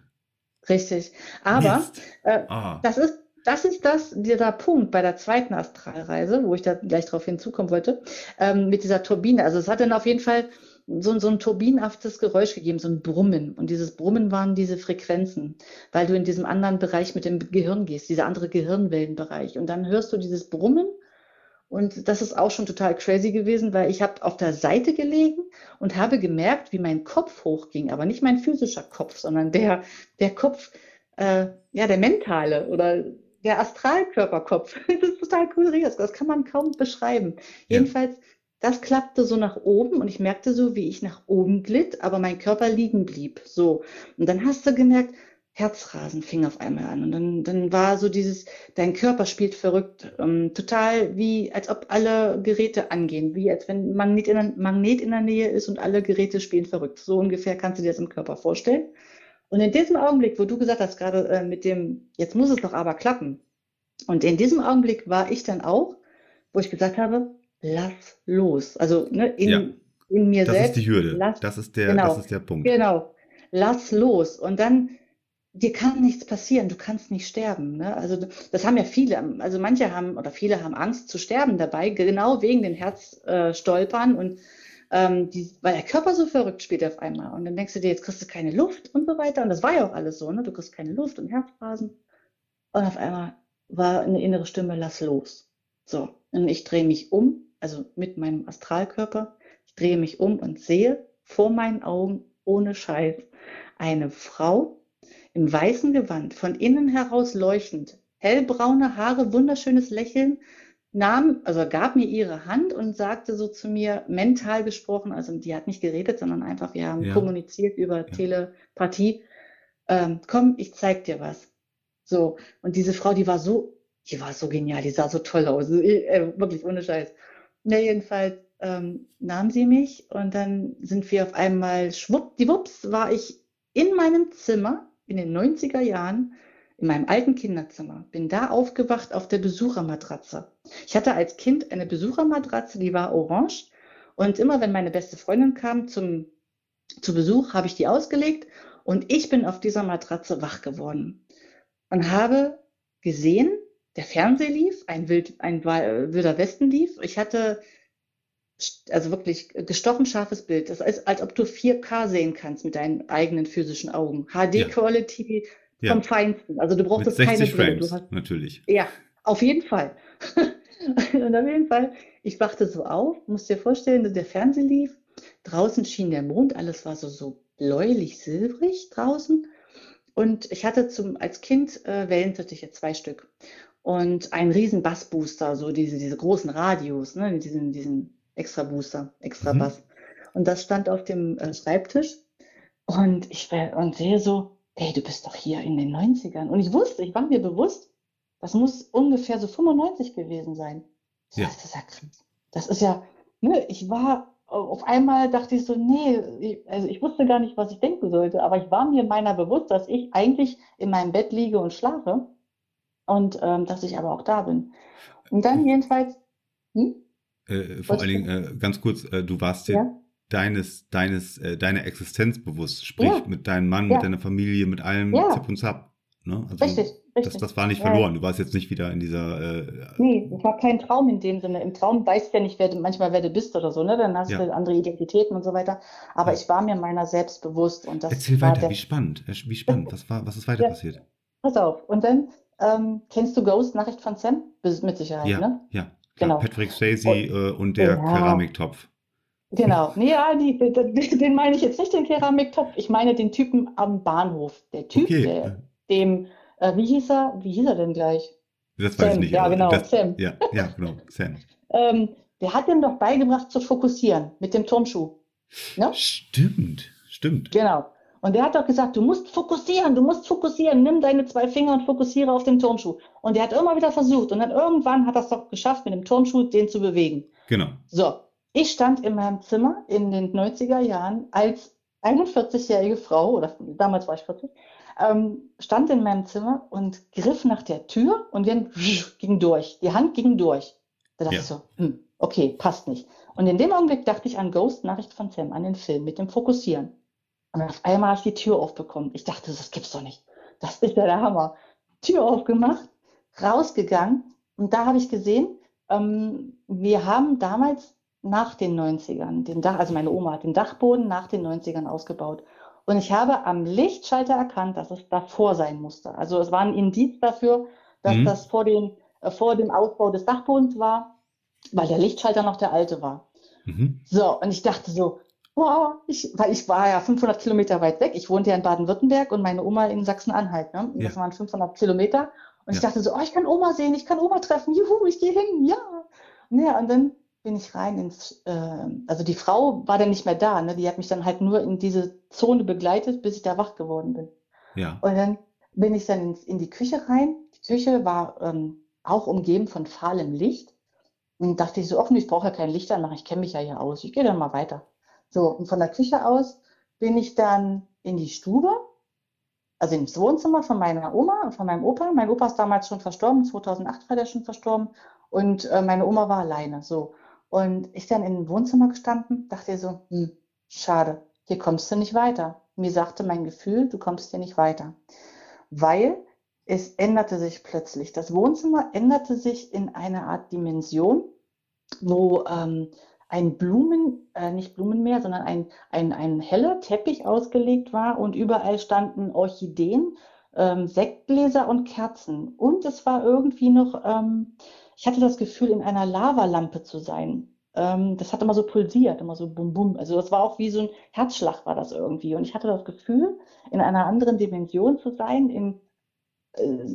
Richtig. Aber äh, ah. das ist das ist das, dieser Punkt bei der zweiten Astralreise, wo ich da gleich drauf hinzukommen wollte, ähm, mit dieser Turbine. Also es hat dann auf jeden Fall so, so ein turbinenhaftes Geräusch gegeben, so ein Brummen. Und dieses Brummen waren diese Frequenzen, weil du in diesem anderen Bereich mit dem Gehirn gehst, dieser andere Gehirnwellenbereich. Und dann hörst du dieses Brummen und das ist auch schon total crazy gewesen, weil ich habe auf der Seite gelegen und habe gemerkt, wie mein Kopf hochging, aber nicht mein physischer Kopf, sondern der, der Kopf, äh, ja, der mentale oder der Astralkörperkopf. Das ist total kurios. Das kann man kaum beschreiben. Ja. Jedenfalls, das klappte so nach oben und ich merkte so, wie ich nach oben glitt, aber mein Körper liegen blieb. So. Und dann hast du gemerkt, Herzrasen fing auf einmal an. Und dann, dann war so dieses, dein Körper spielt verrückt. Ähm, total wie, als ob alle Geräte angehen. Wie als wenn Magnet in, der, Magnet in der Nähe ist und alle Geräte spielen verrückt. So ungefähr kannst du dir das im Körper vorstellen. Und in diesem Augenblick, wo du gesagt hast, gerade äh, mit dem, jetzt muss es doch aber klappen. Und in diesem Augenblick war ich dann auch, wo ich gesagt habe, lass los. Also ne, in, ja. in mir das selbst. Das ist die Hürde. Lass, das, ist der, genau, das ist der Punkt. Genau. Lass los. Und dann dir kann nichts passieren, du kannst nicht sterben. Ne? Also das haben ja viele, also manche haben oder viele haben Angst zu sterben dabei, genau wegen den Herzstolpern und ähm, die, weil der Körper so verrückt spielt auf einmal. Und dann denkst du dir, jetzt kriegst du keine Luft und so weiter. Und das war ja auch alles so, ne? Du kriegst keine Luft und Herzrasen. Und auf einmal war eine innere Stimme, lass los. So, und ich drehe mich um, also mit meinem Astralkörper, ich drehe mich um und sehe vor meinen Augen ohne Scheiß eine Frau im weißen Gewand, von innen heraus leuchtend, hellbraune Haare, wunderschönes Lächeln, nahm, also gab mir ihre Hand und sagte so zu mir, mental gesprochen, also die hat nicht geredet, sondern einfach, wir haben ja. kommuniziert über ja. Telepathie, ähm, komm, ich zeig dir was. So, und diese Frau, die war so, die war so genial, die sah so toll aus, äh, wirklich ohne Scheiß. Na, jedenfalls ähm, nahm sie mich und dann sind wir auf einmal, schwuppdiwupps, war ich in meinem Zimmer in den 90er Jahren in meinem alten Kinderzimmer, bin da aufgewacht auf der Besuchermatratze. Ich hatte als Kind eine Besuchermatratze, die war orange und immer wenn meine beste Freundin kam zum, zu Besuch, habe ich die ausgelegt und ich bin auf dieser Matratze wach geworden und habe gesehen, der Fernseher lief, ein, Wild, ein wilder Westen lief. Ich hatte also wirklich gestochen scharfes Bild. Das ist, als ob du 4K sehen kannst mit deinen eigenen physischen Augen. HD-Quality ja. vom Feinsten. Also du brauchst mit 60 keine Frames, hast, natürlich. Ja, auf jeden Fall. und auf jeden Fall, ich wachte so auf, musst dir vorstellen, der Fernseher lief. Draußen schien der Mond, alles war so, so bläulich silbrig draußen. Und ich hatte zum, als Kind äh, Wellensittiche, zwei Stück. Und einen riesen Bassbooster, so diese, diese großen Radios, ne, diesen, diesen extra Booster, extra mhm. Bass. Und das stand auf dem äh, Schreibtisch. Und ich und sehe so, ey, du bist doch hier in den 90ern. Und ich wusste, ich war mir bewusst, das muss ungefähr so 95 gewesen sein. Ja. Das ist ja krass. Das ist ja, ne, ich war, auf einmal dachte ich so, nee, ich, also ich wusste gar nicht, was ich denken sollte, aber ich war mir meiner bewusst, dass ich eigentlich in meinem Bett liege und schlafe und ähm, dass ich aber auch da bin. Und dann jedenfalls, hm? Äh, vor allen Dingen, äh, ganz kurz, äh, du warst dir ja? deines, deines, äh, deiner Existenz bewusst, sprich ja. mit deinem Mann, ja. mit deiner Familie, mit allem Zip und Zap. Ne? Also, richtig, richtig. Das, das war nicht verloren. Du warst jetzt nicht wieder in dieser. Äh, nee, das war kein Traum in dem Sinne. Im Traum weißt du ja nicht, wer du, manchmal wer du bist oder so, ne? Dann hast du andere Identitäten und so weiter. Aber ich war mir meiner selbst bewusst. Und das Erzähl weiter, wie spannend. Wie spannend. Was, war, was ist weiter passiert? Pass auf. Und dann ähm, kennst du Ghost, Nachricht von Sam? Mit Sicherheit, ja, ne? Ja, Genau. Patrick Swayze und, äh, und der ja. Keramiktopf. Genau. Nee, ja, die, die, den meine ich jetzt nicht, den Keramiktopf. Ich meine den Typen am Bahnhof. Der Typ, okay. der, dem, äh, wie hieß er, wie hieß er denn gleich? Das weiß Sam. ich nicht. Ja, genau, das, Sam. Ja, ja, genau, Sam. ähm, der hat ihm doch beigebracht zu fokussieren mit dem Turnschuh. Ne? Stimmt, stimmt. Genau. Und der hat doch gesagt, du musst fokussieren, du musst fokussieren, nimm deine zwei Finger und fokussiere auf den Turnschuh. Und der hat immer wieder versucht und dann irgendwann hat er es doch geschafft, mit dem Turnschuh den zu bewegen. Genau. So, ich stand in meinem Zimmer in den 90er Jahren als 41-jährige Frau, oder damals war ich 40, ähm, stand in meinem Zimmer und griff nach der Tür und dann ging durch. Die Hand ging durch. Da dachte ja. ich so, hm, okay, passt nicht. Und in dem Augenblick dachte ich an Ghost Nachricht von Sam, an den Film mit dem Fokussieren. Und auf einmal habe ich die Tür aufbekommen. Ich dachte, das gibt's doch nicht. Das ist ja der Hammer. Tür aufgemacht, rausgegangen und da habe ich gesehen, ähm, wir haben damals nach den 90ern, den Dach, also meine Oma hat den Dachboden nach den 90ern ausgebaut. Und ich habe am Lichtschalter erkannt, dass es davor sein musste. Also es war ein Indiz dafür, dass mhm. das vor, den, äh, vor dem Ausbau des Dachbodens war, weil der Lichtschalter noch der alte war. Mhm. So, und ich dachte so, Wow, ich, weil ich war ja 500 Kilometer weit weg. Ich wohnte ja in Baden-Württemberg und meine Oma in Sachsen-Anhalt. Ne? Ja. Das waren 500 Kilometer. Und ja. ich dachte so, oh, ich kann Oma sehen, ich kann Oma treffen. Juhu, ich gehe hin, ja. Ja, und dann bin ich rein ins, äh, also die Frau war dann nicht mehr da, ne? Die hat mich dann halt nur in diese Zone begleitet, bis ich da wach geworden bin. Ja. Und dann bin ich dann ins, in die Küche rein. Die Küche war ähm, auch umgeben von fahlem Licht. Und dachte ich so, offen, ich brauche ja kein Licht anmachen, ich kenne mich ja hier aus. Ich gehe dann mal weiter. So, und von der Küche aus bin ich dann in die Stube, also ins Wohnzimmer von meiner Oma und von meinem Opa. Mein Opa ist damals schon verstorben, 2008 war der schon verstorben und äh, meine Oma war alleine. So. Und ich dann im Wohnzimmer gestanden, dachte so, hm, schade, hier kommst du nicht weiter. Mir sagte mein Gefühl, du kommst hier nicht weiter. weil es änderte sich plötzlich. Das Wohnzimmer änderte sich in eine Art Dimension, wo ähm, ein Blumen, äh, nicht Blumenmeer, sondern ein, ein, ein heller Teppich ausgelegt war und überall standen Orchideen, ähm, Sektgläser und Kerzen. Und es war irgendwie noch, ähm, ich hatte das Gefühl, in einer Lavalampe zu sein. Ähm, das hat immer so pulsiert, immer so bum bum. Also das war auch wie so ein Herzschlag war das irgendwie. Und ich hatte das Gefühl, in einer anderen Dimension zu sein, in, äh,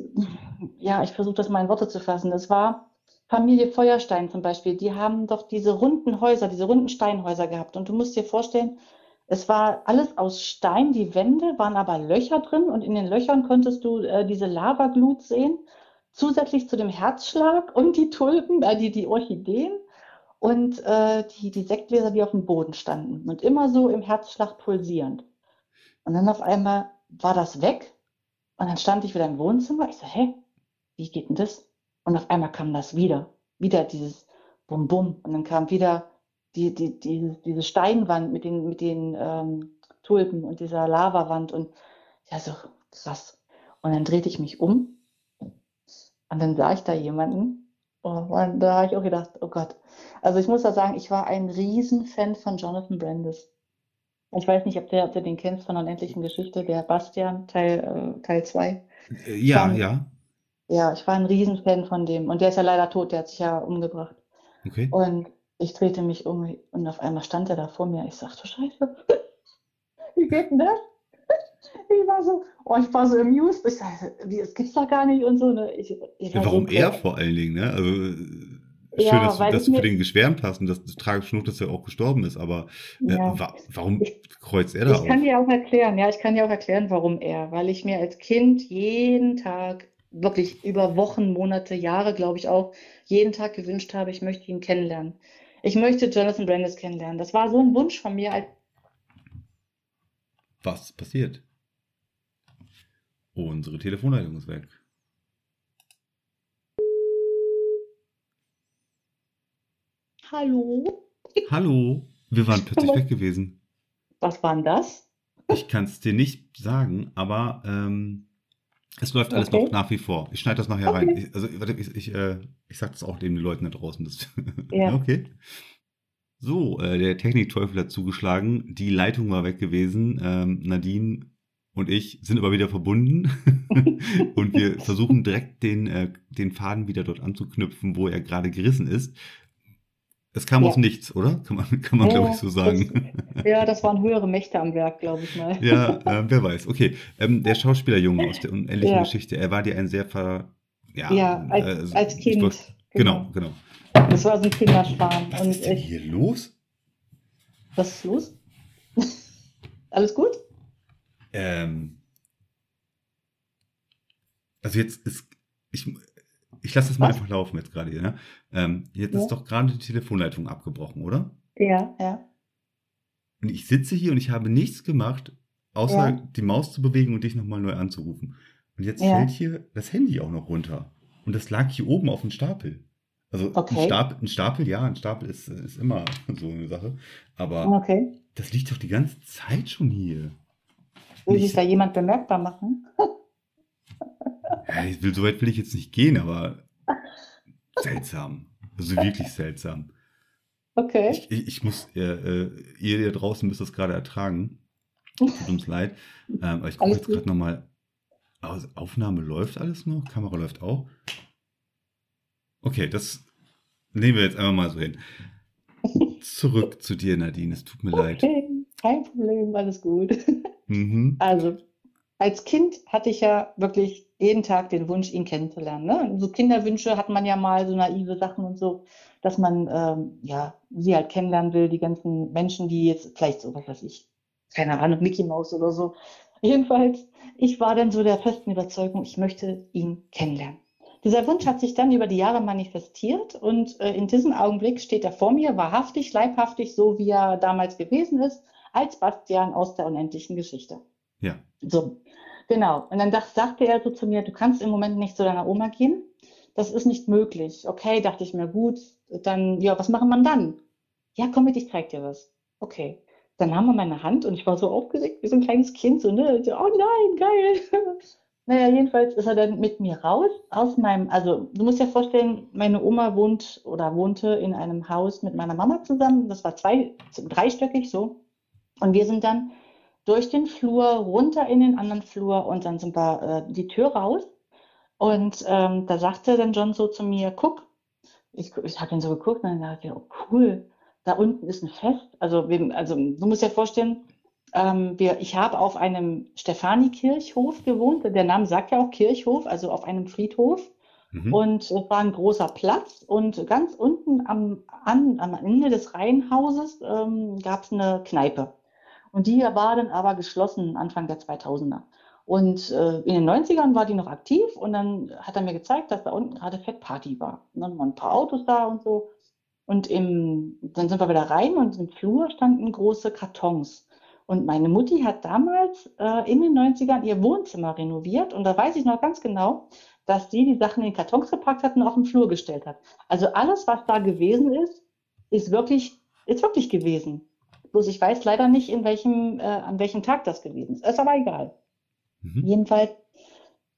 ja, ich versuche das mal in Worte zu fassen. Das war Familie Feuerstein zum Beispiel, die haben doch diese runden Häuser, diese runden Steinhäuser gehabt. Und du musst dir vorstellen, es war alles aus Stein, die Wände waren aber Löcher drin und in den Löchern konntest du äh, diese Lavaglut sehen, zusätzlich zu dem Herzschlag und die Tulpen, äh, die, die Orchideen und äh, die, die Sektgläser, die auf dem Boden standen und immer so im Herzschlag pulsierend. Und dann auf einmal war das weg und dann stand ich wieder im Wohnzimmer. Ich so, hä, wie geht denn das? Und auf einmal kam das wieder. Wieder dieses Bum Bum. Und dann kam wieder die, die, die, diese Steinwand mit den, mit den ähm, Tulpen und dieser Lavawand. Und ja, so krass. Und dann drehte ich mich um. Und dann sah ich da jemanden. Oh, und da habe ich auch gedacht, oh Gott. Also ich muss da sagen, ich war ein Riesenfan von Jonathan Brandis. Ich weiß nicht, ob, der, ob du den kennst von der unendlichen Geschichte, der Bastian, Teil 2. Äh, Teil zwei. Äh, ja, ja. Ja, ich war ein Riesenfan von dem. Und der ist ja leider tot, der hat sich ja umgebracht. Okay. Und ich drehte mich um und auf einmal stand er da vor mir. Ich sagte, Scheiße, wie geht denn das? Ich war so, oh, ich war so amused. Ich sagte, das gibt's doch gar nicht und so. Ne? Ich, ich ja, warum so er vor allen Dingen, ne? Also schön, ja, dass, du, dass du für den geschwärmt hast und dass du tragisch genug, dass er auch gestorben ist, aber äh, ja. wa warum kreuzt er da Ich auf? kann dir auch erklären, ja, ich kann dir auch erklären, warum er. Weil ich mir als Kind jeden Tag wirklich über Wochen, Monate, Jahre, glaube ich auch, jeden Tag gewünscht habe, ich möchte ihn kennenlernen. Ich möchte Jonathan Brandis kennenlernen. Das war so ein Wunsch von mir. Was passiert? Unsere Telefonleitung ist weg. Hallo? Hallo? Wir waren plötzlich weg gewesen. Was war denn das? Ich kann es dir nicht sagen, aber ähm, es läuft alles okay. noch nach wie vor. Ich schneide das nachher okay. rein. Ich, also, warte, ich, ich, äh, ich sag das auch den Leuten da draußen. Ja. okay. So, äh, der Technikteufel hat zugeschlagen. Die Leitung war weg gewesen. Ähm, Nadine und ich sind aber wieder verbunden. und wir versuchen direkt den, äh, den Faden wieder dort anzuknüpfen, wo er gerade gerissen ist. Es kam ja. aus nichts, oder? Kann man, kann man ja, glaube ich, so sagen. Das, ja, das waren höhere Mächte am Werk, glaube ich mal. Ja, äh, wer weiß. Okay, ähm, der Schauspielerjunge aus der unendlichen ja. Geschichte, er war dir ein sehr ver... Ja, ja als, äh, als Kind. Wollt, genau, genau. Das war so ein Kinderschwarm. Was ist denn hier los? Was ist los? Alles gut? Ähm, also jetzt ist, ich, ich lasse das mal Was? einfach laufen jetzt gerade hier. Ne? Ähm, jetzt ja. ist doch gerade die Telefonleitung abgebrochen, oder? Ja, ja. Und ich sitze hier und ich habe nichts gemacht, außer ja. die Maus zu bewegen und dich nochmal neu anzurufen. Und jetzt ja. fällt hier das Handy auch noch runter. Und das lag hier oben auf dem Stapel. Also okay. ein, Stapel, ein Stapel, ja, ein Stapel ist, ist immer so eine Sache. Aber okay. das liegt doch die ganze Zeit schon hier. Will sich da jemand bemerkbar machen? ja, ich will, so weit will ich jetzt nicht gehen, aber seltsam. Also wirklich seltsam. Okay. Ich, ich, ich muss, äh, äh, ihr da draußen müsst das gerade ertragen. Tut uns leid. Ähm, aber ich gucke jetzt gerade nochmal. Also Aufnahme läuft alles noch, Kamera läuft auch. Okay, das nehmen wir jetzt einfach mal so hin. Zurück zu dir, Nadine. Es tut mir okay, leid. Kein Problem, alles gut. Mhm. Also, als Kind hatte ich ja wirklich jeden Tag den Wunsch, ihn kennenzulernen. Ne? So Kinderwünsche hat man ja mal, so naive Sachen und so, dass man ähm, ja sie halt kennenlernen will, die ganzen Menschen, die jetzt vielleicht so, was weiß ich, keine Ahnung, Mickey Mouse oder so. Jedenfalls, ich war dann so der festen Überzeugung, ich möchte ihn kennenlernen. Dieser Wunsch hat sich dann über die Jahre manifestiert und äh, in diesem Augenblick steht er vor mir, wahrhaftig, leibhaftig, so wie er damals gewesen ist, als Bastian aus der unendlichen Geschichte. Ja. So, genau. Und dann dacht, sagte er so zu mir, du kannst im Moment nicht zu deiner Oma gehen. Das ist nicht möglich. Okay, dachte ich mir, gut, dann, ja, was machen wir dann? Ja, komm mit, ich zeig dir was. Okay. Dann nahm er meine Hand und ich war so aufgeregt wie so ein kleines Kind, so, ne? So, oh nein, geil. Naja, jedenfalls ist er dann mit mir raus aus meinem, also du musst dir vorstellen, meine Oma wohnt oder wohnte in einem Haus mit meiner Mama zusammen. Das war zwei, dreistöckig so. Und wir sind dann durch den Flur runter in den anderen Flur und dann sind wir äh, die Tür raus. Und ähm, da sagte dann John so zu mir, guck, ich, ich habe ihn so geguckt und dann dachte ich, oh cool, da unten ist ein Fest. Also, wir, also du musst dir vorstellen, ähm, wir, ich habe auf einem Stefani-Kirchhof gewohnt. Der Name sagt ja auch Kirchhof, also auf einem Friedhof. Mhm. Und es war ein großer Platz. Und ganz unten am, an, am Ende des Reihenhauses ähm, gab es eine Kneipe. Und die war dann aber geschlossen Anfang der 2000er. Und äh, in den 90ern war die noch aktiv und dann hat er mir gezeigt, dass da unten gerade Fettparty war. Und dann waren ein paar Autos da und so. Und im, dann sind wir wieder rein und im Flur standen große Kartons. Und meine Mutti hat damals äh, in den 90ern ihr Wohnzimmer renoviert. Und da weiß ich noch ganz genau, dass sie die Sachen in Kartons gepackt hat und auf den Flur gestellt hat. Also alles, was da gewesen ist, ist wirklich, ist wirklich gewesen. Bloß ich weiß leider nicht, in welchem, äh, an welchem Tag das gewesen ist. Ist aber egal. Mhm. Jedenfalls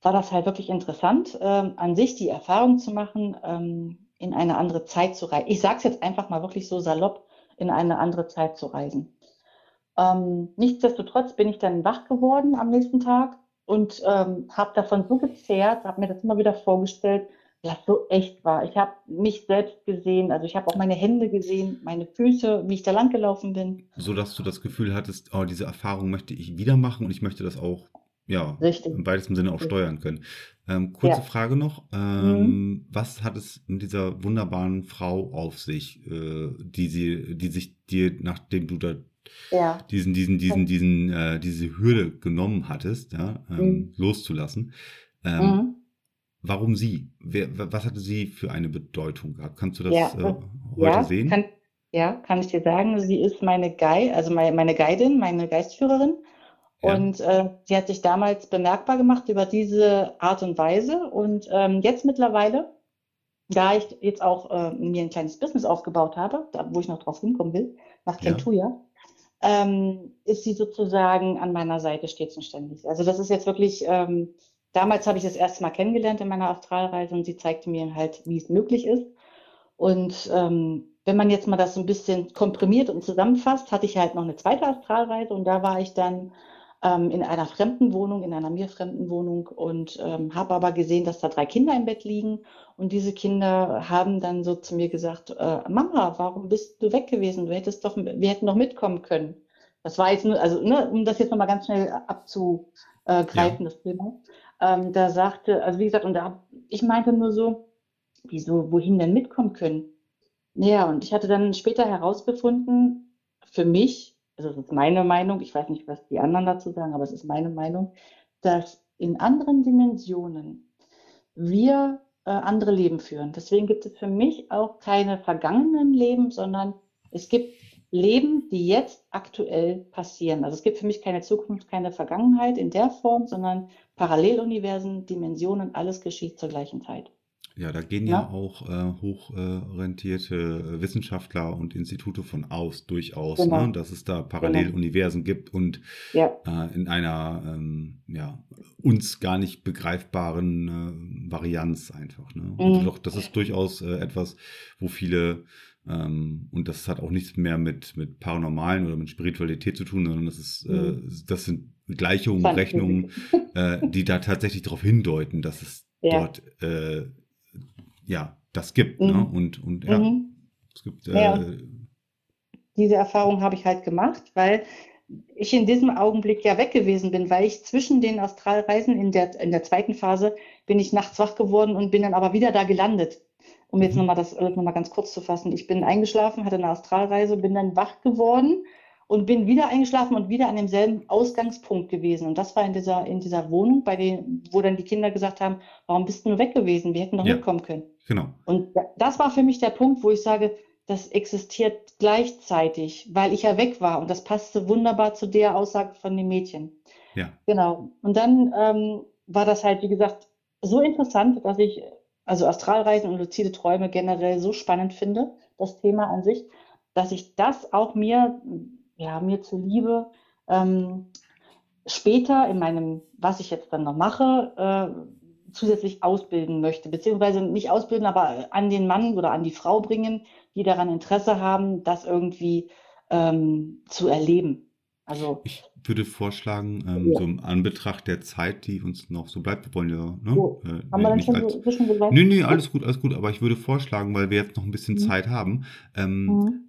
war das halt wirklich interessant, ähm, an sich die Erfahrung zu machen, ähm, in eine andere Zeit zu reisen. Ich sage es jetzt einfach mal wirklich so salopp, in eine andere Zeit zu reisen. Ähm, nichtsdestotrotz bin ich dann wach geworden am nächsten Tag und ähm, habe davon so gezehrt, habe mir das immer wieder vorgestellt, dass so echt war. Ich habe mich selbst gesehen, also ich habe auch meine Hände gesehen, meine Füße, wie ich da lang gelaufen bin. So dass du das Gefühl hattest, oh, diese Erfahrung möchte ich wieder machen und ich möchte das auch, ja, Richtig. im weitesten Sinne auch Richtig. steuern können. Ähm, kurze ja. Frage noch. Ähm, mhm. Was hat es mit dieser wunderbaren Frau auf sich, äh, die sie, die sich dir, nachdem du da ja. diesen, diesen, diesen, diesen, äh, diese Hürde genommen hattest, ja, ähm, mhm. loszulassen. Ähm, mhm. Warum sie? Wer, was hatte sie für eine Bedeutung gehabt? Kannst du das ja, äh, heute ja, sehen? Kann, ja, kann ich dir sagen. Sie ist meine Guide, also meine, meine Guidin, meine Geistführerin. Ja. Und äh, sie hat sich damals bemerkbar gemacht über diese Art und Weise. Und ähm, jetzt mittlerweile, da ich jetzt auch äh, mir ein kleines Business aufgebaut habe, da, wo ich noch drauf hinkommen will, nach Kentuya, ja ähm, ist sie sozusagen an meiner Seite stets und ständig. Also das ist jetzt wirklich, ähm, damals habe ich das erste Mal kennengelernt in meiner Astralreise und sie zeigte mir halt, wie es möglich ist. Und ähm, wenn man jetzt mal das so ein bisschen komprimiert und zusammenfasst, hatte ich halt noch eine zweite Astralreise und da war ich dann ähm, in einer fremden Wohnung, in einer mir fremden Wohnung und ähm, habe aber gesehen, dass da drei Kinder im Bett liegen und diese Kinder haben dann so zu mir gesagt, äh, Mama, warum bist du weg gewesen? Du hättest doch, wir hätten doch mitkommen können. Das war jetzt nur, also ne, um das jetzt nochmal ganz schnell abzugreifen, ja. das Thema. Ähm, da sagte, also wie gesagt, und da, ich meinte nur so, wieso, wohin denn mitkommen können? Ja, und ich hatte dann später herausgefunden, für mich, also das ist meine Meinung, ich weiß nicht, was die anderen dazu sagen, aber es ist meine Meinung, dass in anderen Dimensionen wir äh, andere Leben führen. Deswegen gibt es für mich auch keine vergangenen Leben, sondern es gibt Leben, die jetzt aktuell passieren. Also es gibt für mich keine Zukunft, keine Vergangenheit in der Form, sondern Paralleluniversen, Dimensionen, alles geschieht zur gleichen Zeit. Ja, da gehen ja, ja auch äh, hochrentierte Wissenschaftler und Institute von aus, durchaus, genau. ne, dass es da Paralleluniversen genau. gibt und ja. äh, in einer ähm, ja, uns gar nicht begreifbaren äh, Varianz einfach. Ne? Mhm. doch, das ist durchaus äh, etwas, wo viele ähm, und das hat auch nichts mehr mit, mit Paranormalen oder mit Spiritualität zu tun, sondern das ist, äh, mhm. das sind Gleichungen, Rechnungen, äh, die da tatsächlich darauf hindeuten, dass es ja. dort äh, ja, das gibt. Ne? Mhm. Ne? Und, und ja, mhm. es gibt. Äh, ja. Diese Erfahrung habe ich halt gemacht, weil ich in diesem Augenblick ja weg gewesen bin, weil ich zwischen den Astralreisen in der, in der zweiten Phase bin ich nachts wach geworden und bin dann aber wieder da gelandet. Um jetzt mhm. nochmal das nochmal ganz kurz zu fassen. Ich bin eingeschlafen, hatte eine Astralreise, bin dann wach geworden und bin wieder eingeschlafen und wieder an demselben Ausgangspunkt gewesen. Und das war in dieser, in dieser Wohnung, bei den, wo dann die Kinder gesagt haben, warum bist du nur weg gewesen? Wir hätten noch ja, mitkommen können. Genau. Und das war für mich der Punkt, wo ich sage, das existiert gleichzeitig, weil ich ja weg war. Und das passte wunderbar zu der Aussage von dem Mädchen. Ja. Genau. Und dann ähm, war das halt, wie gesagt, so interessant, dass ich also Astralreisen und luzide Träume generell so spannend finde, das Thema an sich, dass ich das auch mir ja, mir zuliebe, ähm, später in meinem, was ich jetzt dann noch mache, äh, zusätzlich ausbilden möchte, beziehungsweise nicht ausbilden, aber an den Mann oder an die Frau bringen, die daran Interesse haben, das irgendwie ähm, zu erleben. Also ich würde vorschlagen, ähm, ja. so im Anbetracht der Zeit, die uns noch so bleibt, wir wollen ja, ne? Oh, äh, haben wir dann schon als, so gesagt? Nee, nee, alles gut, alles gut, aber ich würde vorschlagen, weil wir jetzt noch ein bisschen mhm. Zeit haben, ähm, mhm.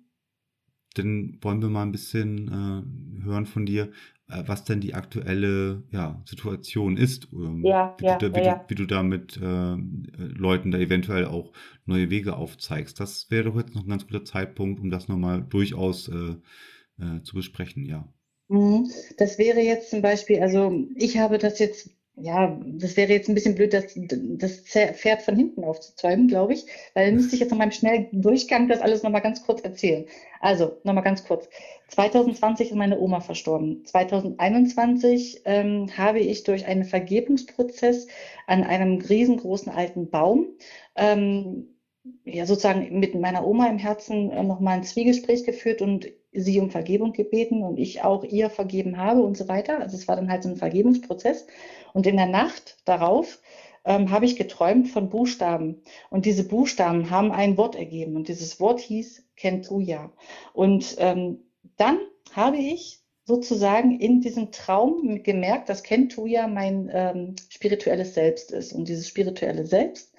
dann wollen wir mal ein bisschen äh, hören von dir, äh, was denn die aktuelle ja, Situation ist. Ähm, ja, wie, ja, du da, wie, ja. Du, wie du da mit äh, Leuten da eventuell auch neue Wege aufzeigst. Das wäre doch jetzt noch ein ganz guter Zeitpunkt, um das nochmal durchaus äh, äh, zu besprechen, ja. Mhm. Das wäre jetzt zum Beispiel, also ich habe das jetzt ja, das wäre jetzt ein bisschen blöd, das, das Pferd von hinten aufzuzäumen, glaube ich, weil dann müsste ich jetzt mal im schnellen Durchgang das alles noch mal ganz kurz erzählen. Also, noch mal ganz kurz. 2020 ist meine Oma verstorben. 2021 ähm, habe ich durch einen Vergebungsprozess an einem riesengroßen alten Baum ähm, ja sozusagen mit meiner Oma im Herzen äh, nochmal ein Zwiegespräch geführt und sie um Vergebung gebeten und ich auch ihr vergeben habe und so weiter. Also es war dann halt so ein Vergebungsprozess. Und in der Nacht darauf ähm, habe ich geträumt von Buchstaben. Und diese Buchstaben haben ein Wort ergeben. Und dieses Wort hieß Kentuya. Und ähm, dann habe ich sozusagen in diesem Traum gemerkt, dass Kentuya mein ähm, spirituelles Selbst ist. Und dieses spirituelle Selbst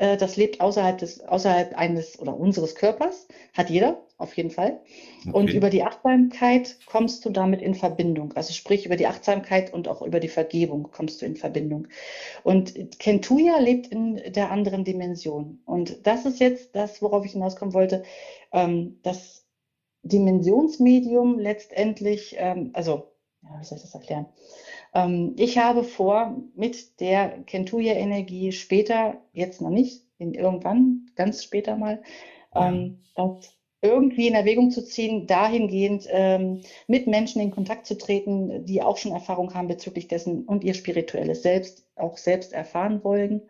äh, das lebt außerhalb des, außerhalb eines oder unseres Körpers, hat jeder, auf jeden Fall. Okay. Und über die Achtsamkeit kommst du damit in Verbindung. Also sprich, über die Achtsamkeit und auch über die Vergebung kommst du in Verbindung. Und Kentuya lebt in der anderen Dimension. Und das ist jetzt das, worauf ich hinauskommen wollte. Ähm, das Dimensionsmedium letztendlich, ähm, also, ja, wie soll ich das erklären? Ähm, ich habe vor, mit der Kentuya-Energie später, jetzt noch nicht, in irgendwann, ganz später mal, ähm, das irgendwie in Erwägung zu ziehen, dahingehend ähm, mit Menschen in Kontakt zu treten, die auch schon Erfahrung haben bezüglich dessen und ihr spirituelles Selbst auch selbst erfahren wollen.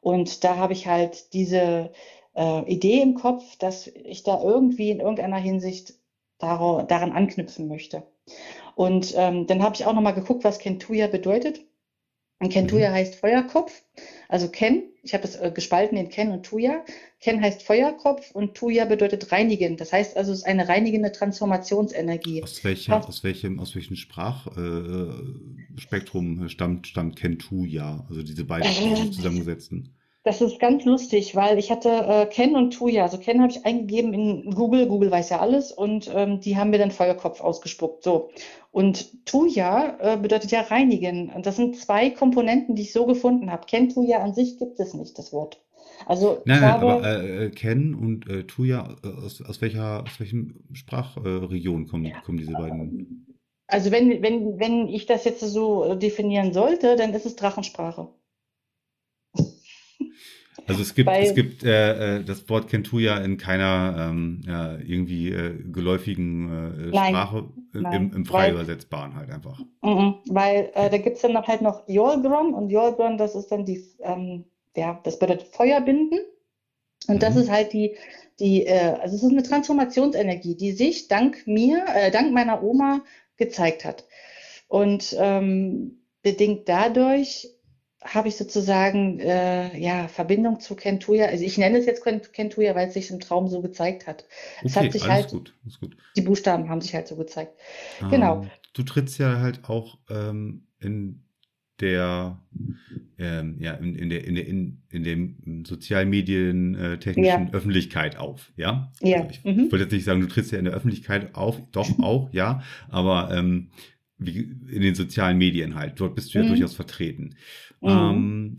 Und da habe ich halt diese äh, Idee im Kopf, dass ich da irgendwie in irgendeiner Hinsicht daran anknüpfen möchte. Und ähm, dann habe ich auch nochmal geguckt, was Kentuya bedeutet. Und Kentuya mhm. heißt Feuerkopf. Also Ken, ich habe das äh, gespalten in Ken und Tuya. Ken heißt Feuerkopf und Tuya bedeutet reinigen. Das heißt also, es ist eine reinigende Transformationsenergie. Aus welchem, aus welchem, aus welchem Sprachspektrum äh, stammt, stammt Kentuya? Also diese beiden äh, zusammengesetzten. Das ist ganz lustig, weil ich hatte äh, Ken und Tuya. Also Ken habe ich eingegeben in Google, Google weiß ja alles und ähm, die haben mir dann Feuerkopf ausgespuckt. So. Und Tuya äh, bedeutet ja reinigen. Und das sind zwei Komponenten, die ich so gefunden habe. Ken Tuya an sich gibt es nicht, das Wort. Also nein, nein, habe, aber äh, Ken und äh, Tuya, äh, aus, aus welcher, aus welchen Sprachregion kommen, kommen diese beiden? Also wenn, wenn, wenn ich das jetzt so definieren sollte, dann ist es Drachensprache. Also es gibt, es gibt äh, äh, das Wort Kentuya in keiner ähm, ja, irgendwie äh, geläufigen äh, nein, Sprache nein, im, im frei weil, übersetzbaren halt einfach. M weil äh, da gibt es dann noch halt noch Yolgron und Yolgron, das ist dann die, ähm, ja, das bedeutet Feuerbinden. Und mhm. das ist halt die, die, äh, also es ist eine Transformationsenergie, die sich dank mir, äh, dank meiner Oma gezeigt hat. Und ähm, bedingt dadurch habe ich sozusagen äh, ja Verbindung zu Kentuya. Also ich nenne es jetzt Kentuya, weil es sich im Traum so gezeigt hat. Es okay, hat sich halt gut, gut. die Buchstaben haben sich halt so gezeigt. Ähm, genau. Du trittst ja halt auch ähm, in der ähm, ja in, in der in der in, in dem sozialmedien äh, technischen ja. Öffentlichkeit auf, ja? Ja. Also ich mhm. wollte jetzt nicht sagen, du trittst ja in der Öffentlichkeit auf, doch auch, ja, aber ähm, wie in den sozialen Medien halt. Dort bist du ja mhm. durchaus vertreten. Mhm. Ähm,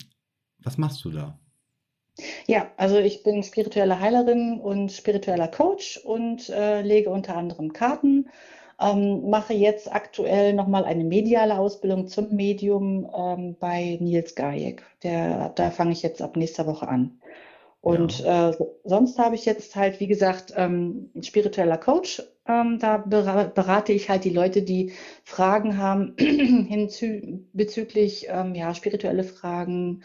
was machst du da? Ja, also ich bin spirituelle Heilerin und spiritueller Coach und äh, lege unter anderem Karten. Ähm, mache jetzt aktuell nochmal eine mediale Ausbildung zum Medium ähm, bei Nils Gajek. Der, da fange ich jetzt ab nächster Woche an. Und ja. äh, sonst habe ich jetzt halt, wie gesagt, ähm, spiritueller Coach. Ähm, da berate ich halt die Leute, die Fragen haben bezüglich ähm, ja, spirituelle Fragen,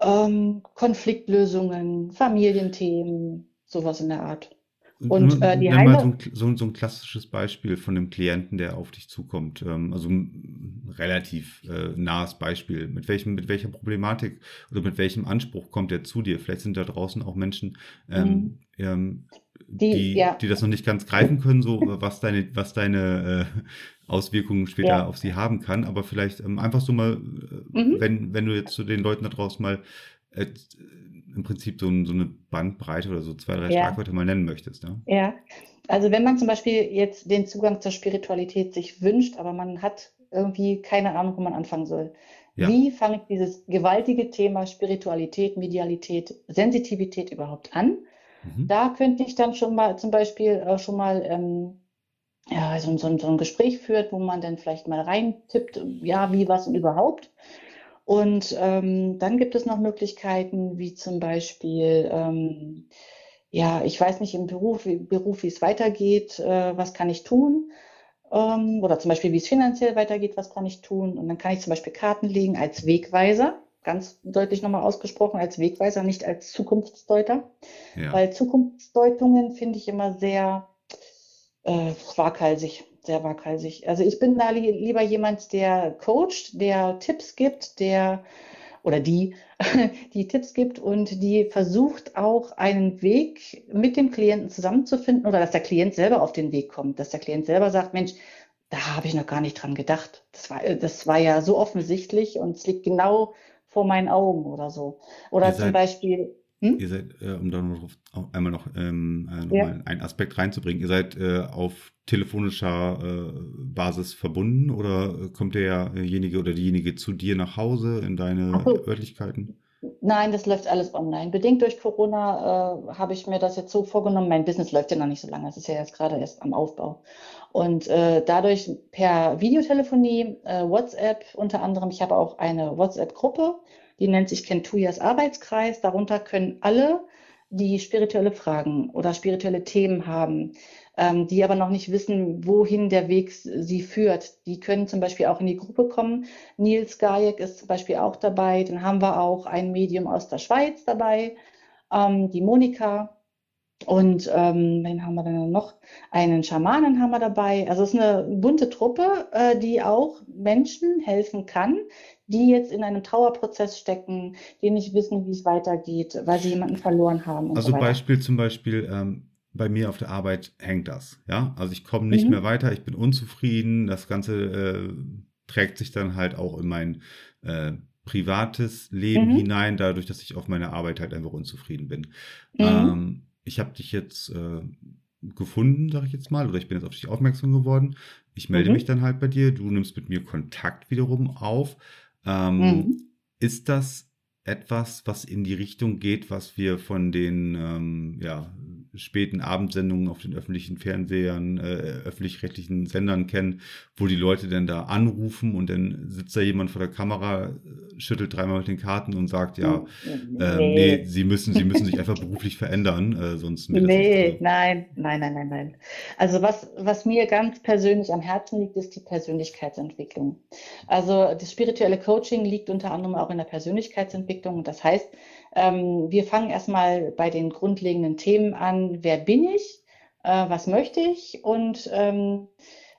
ähm, Konfliktlösungen, Familienthemen, sowas in der Art. Und äh, die Nimm mal so ein, so, so ein, klassisches Beispiel von einem Klienten, der auf dich zukommt. Ähm, also relativ äh, nahes Beispiel. Mit welchem, mit welcher Problematik oder mit welchem Anspruch kommt er zu dir? Vielleicht sind da draußen auch Menschen, ähm, mhm. ähm, die, die, ja. die, das noch nicht ganz greifen können, so was deine, was deine äh, Auswirkungen später ja. auf sie haben kann. Aber vielleicht ähm, einfach so mal, äh, mhm. wenn, wenn du jetzt zu den Leuten da draußen mal äh, im Prinzip so, so, eine Bandbreite oder so zwei, drei ja. Schlagwörter mal nennen möchtest. Ja? ja, also wenn man zum Beispiel jetzt den Zugang zur Spiritualität sich wünscht, aber man hat irgendwie keine Ahnung, wo man anfangen soll. Ja. Wie fange ich dieses gewaltige Thema Spiritualität, Medialität, Sensitivität überhaupt an? Mhm. Da könnte ich dann schon mal zum Beispiel äh, schon mal ähm, ja, so, so, so, ein Gespräch führt, wo man dann vielleicht mal reintippt, ja, wie, was und überhaupt. Und ähm, dann gibt es noch Möglichkeiten, wie zum Beispiel, ähm, ja, ich weiß nicht im Beruf, wie, Beruf, wie es weitergeht, äh, was kann ich tun? Ähm, oder zum Beispiel, wie es finanziell weitergeht, was kann ich tun? Und dann kann ich zum Beispiel Karten legen als Wegweiser, ganz deutlich nochmal ausgesprochen, als Wegweiser, nicht als Zukunftsdeuter. Ja. Weil Zukunftsdeutungen finde ich immer sehr äh, waghalsig sehr waghalsig. Also ich bin da li lieber jemand, der coacht, der Tipps gibt, der oder die, die Tipps gibt und die versucht auch einen Weg mit dem Klienten zusammenzufinden oder dass der Klient selber auf den Weg kommt, dass der Klient selber sagt, Mensch, da habe ich noch gar nicht dran gedacht. Das war, das war ja so offensichtlich und es liegt genau vor meinen Augen oder so. Oder zum Beispiel, hm? Ihr seid, äh, um da noch einmal noch, ähm, äh, noch ja. mal einen Aspekt reinzubringen, ihr seid äh, auf telefonischer äh, Basis verbunden oder kommt derjenige oder diejenige zu dir nach Hause in deine so. Örtlichkeiten? Nein, das läuft alles online. Bedingt durch Corona äh, habe ich mir das jetzt so vorgenommen. Mein Business läuft ja noch nicht so lange. Es ist ja jetzt gerade erst am Aufbau. Und äh, dadurch per Videotelefonie, äh, WhatsApp unter anderem. Ich habe auch eine WhatsApp-Gruppe die nennt sich Kentuyas Arbeitskreis. Darunter können alle, die spirituelle Fragen oder spirituelle Themen haben, ähm, die aber noch nicht wissen, wohin der Weg sie führt. Die können zum Beispiel auch in die Gruppe kommen. Nils Gajek ist zum Beispiel auch dabei. Dann haben wir auch ein Medium aus der Schweiz dabei, ähm, die Monika. Und ähm, wen haben wir denn noch? Einen Schamanen haben wir dabei. Also es ist eine bunte Truppe, äh, die auch Menschen helfen kann, die jetzt in einem Trauerprozess stecken, die nicht wissen, wie es weitergeht, weil sie jemanden verloren haben. also so Beispiel zum Beispiel, ähm, bei mir auf der Arbeit hängt das. Ja, also ich komme nicht mhm. mehr weiter, ich bin unzufrieden. Das Ganze äh, trägt sich dann halt auch in mein äh, privates Leben mhm. hinein, dadurch, dass ich auf meiner Arbeit halt einfach unzufrieden bin. Mhm. Ähm, ich habe dich jetzt äh, gefunden, sage ich jetzt mal, oder ich bin jetzt auf dich aufmerksam geworden. Ich melde mhm. mich dann halt bei dir, du nimmst mit mir Kontakt wiederum auf. Ähm, mhm. Ist das etwas, was in die Richtung geht, was wir von den ähm, ja, späten Abendsendungen auf den öffentlichen Fernsehern, äh, öffentlich-rechtlichen Sendern kennen, wo die Leute dann da anrufen und dann sitzt da jemand vor der Kamera, schüttelt dreimal mit den Karten und sagt, ja, äh, nee. nee, sie müssen, sie müssen sich einfach beruflich verändern, äh, sonst Nee, nein, nein, nein, nein, nein. Also was, was mir ganz persönlich am Herzen liegt, ist die Persönlichkeitsentwicklung. Also das spirituelle Coaching liegt unter anderem auch in der Persönlichkeitsentwicklung. Das heißt, ähm, wir fangen erstmal bei den grundlegenden Themen an. Wer bin ich? Äh, was möchte ich? Und ähm,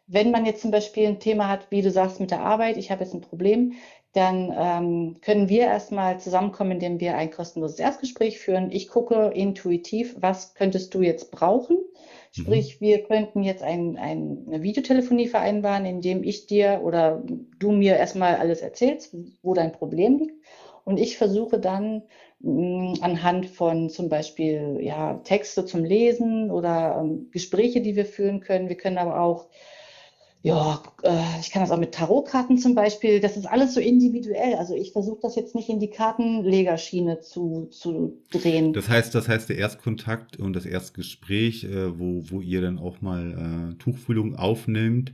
wenn man jetzt zum Beispiel ein Thema hat, wie du sagst, mit der Arbeit, ich habe jetzt ein Problem, dann ähm, können wir erstmal zusammenkommen, indem wir ein kostenloses Erstgespräch führen. Ich gucke intuitiv, was könntest du jetzt brauchen? Sprich, mhm. wir könnten jetzt ein, ein, eine Videotelefonie vereinbaren, indem ich dir oder du mir erstmal alles erzählst, wo dein Problem liegt. Und ich versuche dann anhand von zum Beispiel ja, Texte zum Lesen oder ähm, Gespräche, die wir führen können. Wir können aber auch ja, äh, ich kann das auch mit Tarotkarten zum Beispiel. Das ist alles so individuell. Also ich versuche das jetzt nicht in die Kartenlegerschiene zu, zu drehen. Das heißt, das heißt, der Erstkontakt und das Erstgespräch, äh, wo, wo ihr dann auch mal äh, Tuchfühlung aufnimmt,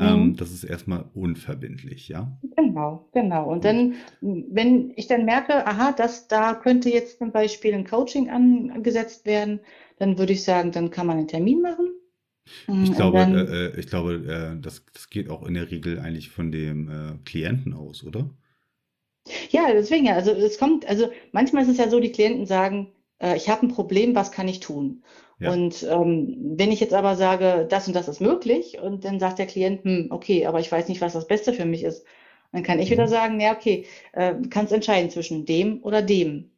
ähm, mhm. das ist erstmal unverbindlich, ja? Genau, genau. Und dann, wenn ich dann merke, aha, das, da könnte jetzt zum Beispiel ein Coaching angesetzt werden, dann würde ich sagen, dann kann man einen Termin machen ich mhm, glaube, dann, äh, äh, ich glaube, äh, das, das geht auch in der Regel eigentlich von dem äh, Klienten aus, oder? Ja, deswegen ja. Also es kommt, also manchmal ist es ja so, die Klienten sagen, äh, ich habe ein Problem, was kann ich tun? Ja. Und ähm, wenn ich jetzt aber sage, das und das ist möglich, und dann sagt der Klient, hm, okay, aber ich weiß nicht, was das Beste für mich ist, dann kann ich mhm. wieder sagen, ja, okay, äh, kannst entscheiden zwischen dem oder dem.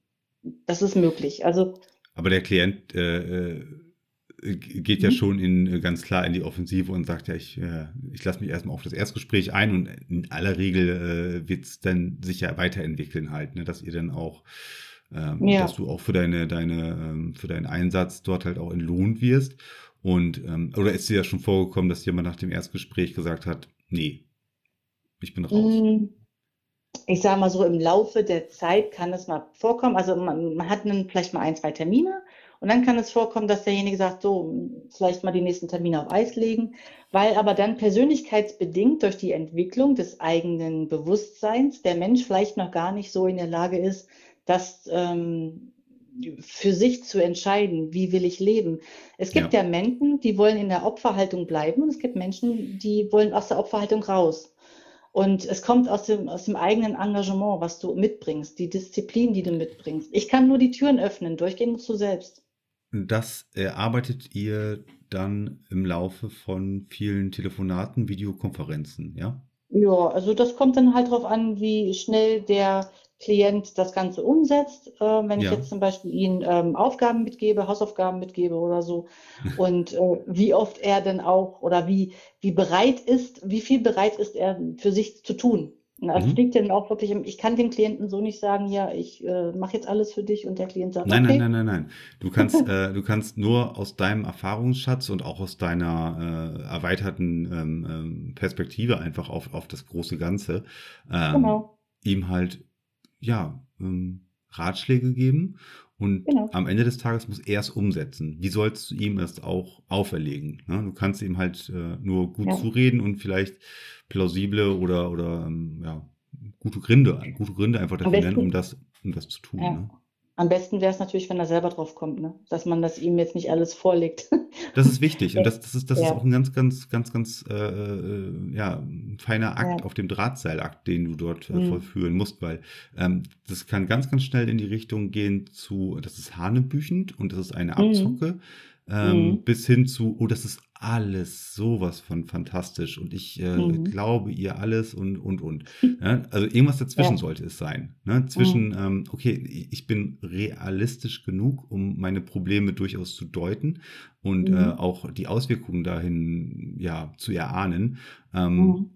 Das ist möglich. Also. Aber der Klient äh, äh geht ja mhm. schon in, äh, ganz klar in die Offensive und sagt ja, ich, äh, ich lasse mich erstmal auf das Erstgespräch ein und in aller Regel äh, wird es dann sich ja weiterentwickeln halt, ne, dass ihr dann auch ähm, ja. dass du auch für deine, deine, ähm, für deinen Einsatz dort halt auch entlohnt wirst. Und ähm, oder ist dir ja schon vorgekommen, dass jemand nach dem Erstgespräch gesagt hat, nee, ich bin raus? Mm, ich sage mal so, im Laufe der Zeit kann es mal vorkommen. Also man, man hat einen, vielleicht mal ein, zwei Termine und dann kann es vorkommen, dass derjenige sagt, so, vielleicht mal die nächsten Termine auf Eis legen, weil aber dann persönlichkeitsbedingt durch die Entwicklung des eigenen Bewusstseins der Mensch vielleicht noch gar nicht so in der Lage ist, das ähm, für sich zu entscheiden, wie will ich leben. Es gibt ja. ja Menschen, die wollen in der Opferhaltung bleiben und es gibt Menschen, die wollen aus der Opferhaltung raus. Und es kommt aus dem, aus dem eigenen Engagement, was du mitbringst, die Disziplin, die du mitbringst. Ich kann nur die Türen öffnen, durchgehen musst du selbst. Das erarbeitet ihr dann im Laufe von vielen Telefonaten, Videokonferenzen, ja? Ja, also das kommt dann halt darauf an, wie schnell der Klient das Ganze umsetzt. Äh, wenn ich jetzt zum Beispiel ihm ähm, Aufgaben mitgebe, Hausaufgaben mitgebe oder so und äh, wie oft er denn auch oder wie, wie bereit ist, wie viel bereit ist er für sich zu tun. Also mhm. liegt dann auch wirklich, im, ich kann dem Klienten so nicht sagen, ja, ich äh, mache jetzt alles für dich und der Klient sagt, nein, okay. Nein, nein, nein, nein. Du kannst, äh, du kannst nur aus deinem Erfahrungsschatz und auch aus deiner äh, erweiterten ähm, ähm, Perspektive einfach auf, auf das große Ganze ähm, genau. ihm halt ja, ähm, Ratschläge geben und genau. am Ende des Tages muss er es umsetzen. Wie sollst du ihm es auch auferlegen? Ne? Du kannst ihm halt äh, nur gut ja. zureden und vielleicht plausible oder, oder ähm, ja, gute Gründe, gute Gründe einfach dafür nennen, um das, um das zu tun. Ja. Ne? Am besten wäre es natürlich, wenn er selber drauf kommt, ne? dass man das ihm jetzt nicht alles vorlegt. Das ist wichtig und das, das, ist, das ja. ist auch ein ganz, ganz, ganz, ganz äh, äh, ja, feiner Akt ja. auf dem Drahtseilakt, den du dort äh, mhm. vollführen musst, weil ähm, das kann ganz, ganz schnell in die Richtung gehen zu, das ist hanebüchend und das ist eine mhm. Abzocke. Mhm ähm, mhm. bis hin zu, oh, das ist alles sowas von fantastisch und ich äh, mhm. glaube ihr alles und, und, und. Ja, also irgendwas dazwischen ja. sollte es sein. Ne? Zwischen, mhm. ähm, okay, ich bin realistisch genug, um meine Probleme durchaus zu deuten und äh, mhm. auch die Auswirkungen dahin ja zu erahnen, ähm, mhm.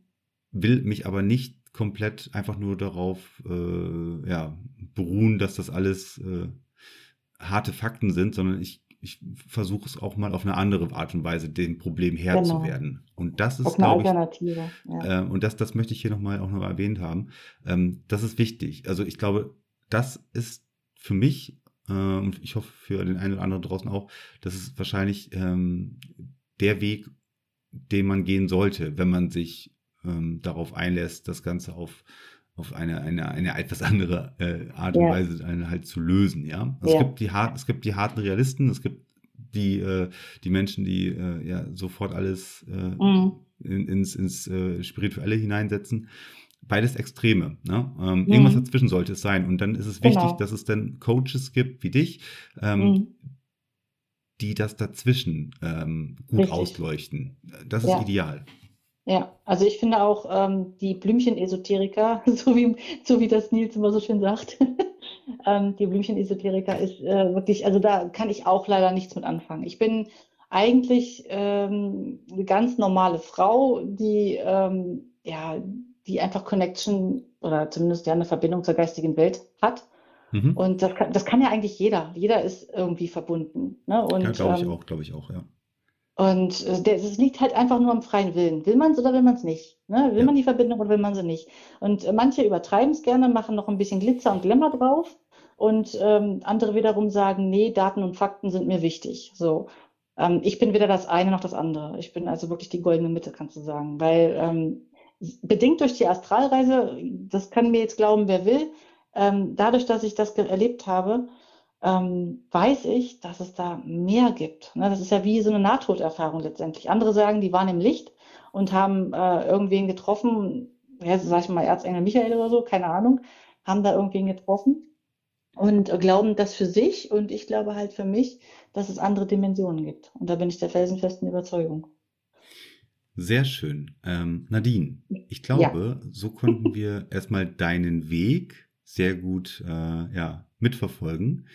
will mich aber nicht komplett einfach nur darauf äh, ja, beruhen, dass das alles äh, harte Fakten sind, sondern ich ich versuche es auch mal auf eine andere Art und Weise dem Problem Herr genau. zu werden. Und das ist, glaube ich, ja. äh, und das, das möchte ich hier nochmal auch noch erwähnt haben. Ähm, das ist wichtig. Also ich glaube, das ist für mich äh, und ich hoffe für den einen oder anderen draußen auch, das ist wahrscheinlich ähm, der Weg, den man gehen sollte, wenn man sich ähm, darauf einlässt, das Ganze auf auf eine, eine, eine etwas andere äh, Art und ja. Weise halt zu lösen, ja. Also ja. Es, gibt die hart, es gibt die harten Realisten, es gibt die, äh, die Menschen, die äh, ja sofort alles äh, mhm. in, ins, ins äh, Spirituelle hineinsetzen. Beides Extreme. Ne? Ähm, mhm. Irgendwas dazwischen sollte es sein. Und dann ist es wichtig, genau. dass es dann Coaches gibt wie dich, ähm, mhm. die das dazwischen ähm, gut Richtig. ausleuchten. Das ist ja. ideal. Ja, also ich finde auch ähm, die Blümchen-Esoteriker, so wie, so wie das Nils immer so schön sagt, ähm, die Blümchen-Esoteriker ist äh, wirklich, also da kann ich auch leider nichts mit anfangen. Ich bin eigentlich ähm, eine ganz normale Frau, die ähm, ja, die einfach Connection oder zumindest ja eine Verbindung zur geistigen Welt hat. Mhm. Und das kann, das kann ja eigentlich jeder. Jeder ist irgendwie verbunden. Ne? Und, ja, glaube ich ähm, auch, glaube ich auch, ja. Und äh, es liegt halt einfach nur am freien Willen. Will man es oder will man es nicht? Ne? Will ja. man die Verbindung oder will man sie nicht? Und äh, manche übertreiben es gerne, machen noch ein bisschen Glitzer und Glamour drauf. Und ähm, andere wiederum sagen, nee, Daten und Fakten sind mir wichtig. So. Ähm, ich bin weder das eine noch das andere. Ich bin also wirklich die goldene Mitte, kannst du sagen. Weil ähm, bedingt durch die Astralreise, das kann mir jetzt glauben, wer will, ähm, dadurch, dass ich das erlebt habe, ähm, weiß ich, dass es da mehr gibt. Ne? Das ist ja wie so eine Nahtoderfahrung letztendlich. Andere sagen, die waren im Licht und haben äh, irgendwen getroffen, ja, sag ich mal, Erzengel Michael oder so, keine Ahnung, haben da irgendwen getroffen. und glauben das für sich und ich glaube halt für mich, dass es andere Dimensionen gibt. Und da bin ich der felsenfesten Überzeugung. Sehr schön. Ähm, Nadine, ich glaube, ja. so konnten wir erstmal deinen Weg sehr gut äh, ja, mitverfolgen.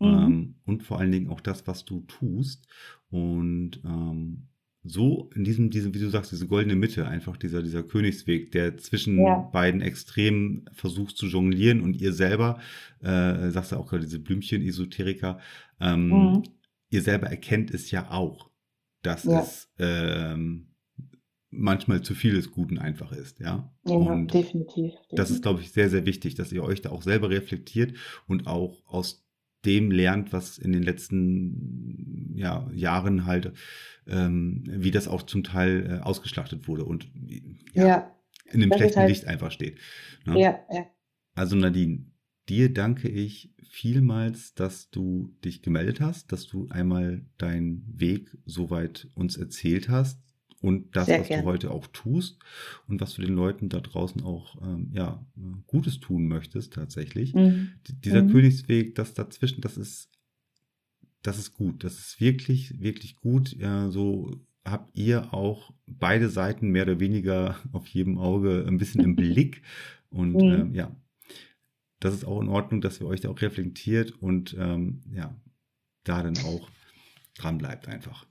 Mhm. Ähm, und vor allen Dingen auch das, was du tust. Und ähm, so in diesem, diesem, wie du sagst, diese goldene Mitte, einfach dieser, dieser Königsweg, der zwischen ja. beiden Extremen versucht zu jonglieren und ihr selber, äh, sagst du auch gerade, diese Blümchen-Esoteriker, ähm, mhm. ihr selber erkennt es ja auch, dass ja. es ähm, manchmal zu viel des Guten einfach ist, ja. Ja, und definitiv, definitiv. Das ist, glaube ich, sehr, sehr wichtig, dass ihr euch da auch selber reflektiert und auch aus dem lernt, was in den letzten ja, Jahren halt, ähm, wie das auch zum Teil äh, ausgeschlachtet wurde und ja, ja in einem schlechten halt, Licht einfach steht. Ne? Ja, ja. Also Nadine, dir danke ich vielmals, dass du dich gemeldet hast, dass du einmal deinen Weg soweit uns erzählt hast, und das, Sehr was gern. du heute auch tust und was du den Leuten da draußen auch ähm, ja, Gutes tun möchtest tatsächlich. Mhm. Dieser mhm. Königsweg, das dazwischen, das ist, das ist gut. Das ist wirklich, wirklich gut. Ja, so habt ihr auch beide Seiten mehr oder weniger auf jedem Auge ein bisschen im Blick. Und mhm. ähm, ja, das ist auch in Ordnung, dass ihr euch da auch reflektiert und ähm, ja, da dann auch dran bleibt einfach.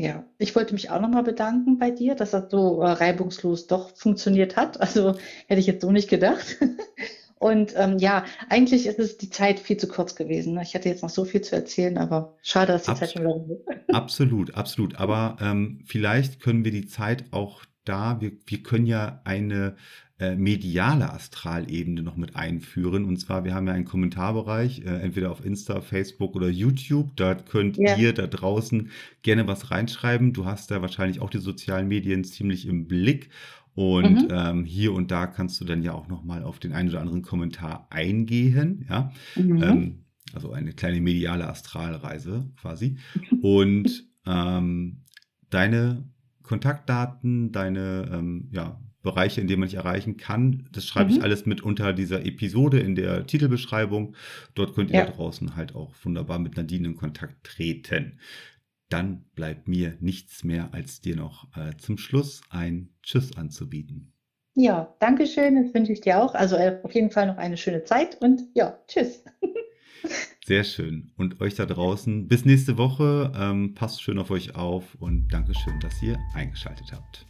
Ja, ich wollte mich auch nochmal bedanken bei dir, dass das so äh, reibungslos doch funktioniert hat. Also hätte ich jetzt so nicht gedacht. Und ähm, ja, eigentlich ist es die Zeit viel zu kurz gewesen. Ne? Ich hätte jetzt noch so viel zu erzählen, aber schade, dass die Abs Zeit schon wieder ist. Absolut, absolut. Aber ähm, vielleicht können wir die Zeit auch da, wir, wir können ja eine äh, mediale Astralebene noch mit einführen. Und zwar, wir haben ja einen Kommentarbereich, äh, entweder auf Insta, Facebook oder YouTube. Da könnt ja. ihr da draußen gerne was reinschreiben. Du hast da wahrscheinlich auch die sozialen Medien ziemlich im Blick. Und mhm. ähm, hier und da kannst du dann ja auch noch mal auf den einen oder anderen Kommentar eingehen. Ja, mhm. ähm, also eine kleine mediale Astralreise quasi. Und ähm, deine Kontaktdaten, deine ähm, ja, Bereiche, in denen man dich erreichen kann. Das schreibe mhm. ich alles mit unter dieser Episode in der Titelbeschreibung. Dort könnt ihr ja. da draußen halt auch wunderbar mit Nadine in Kontakt treten. Dann bleibt mir nichts mehr, als dir noch äh, zum Schluss ein Tschüss anzubieten. Ja, danke schön. Das wünsche ich dir auch. Also äh, auf jeden Fall noch eine schöne Zeit und ja, tschüss. Sehr schön. Und euch da draußen bis nächste Woche. Ähm, passt schön auf euch auf und Dankeschön, dass ihr eingeschaltet habt.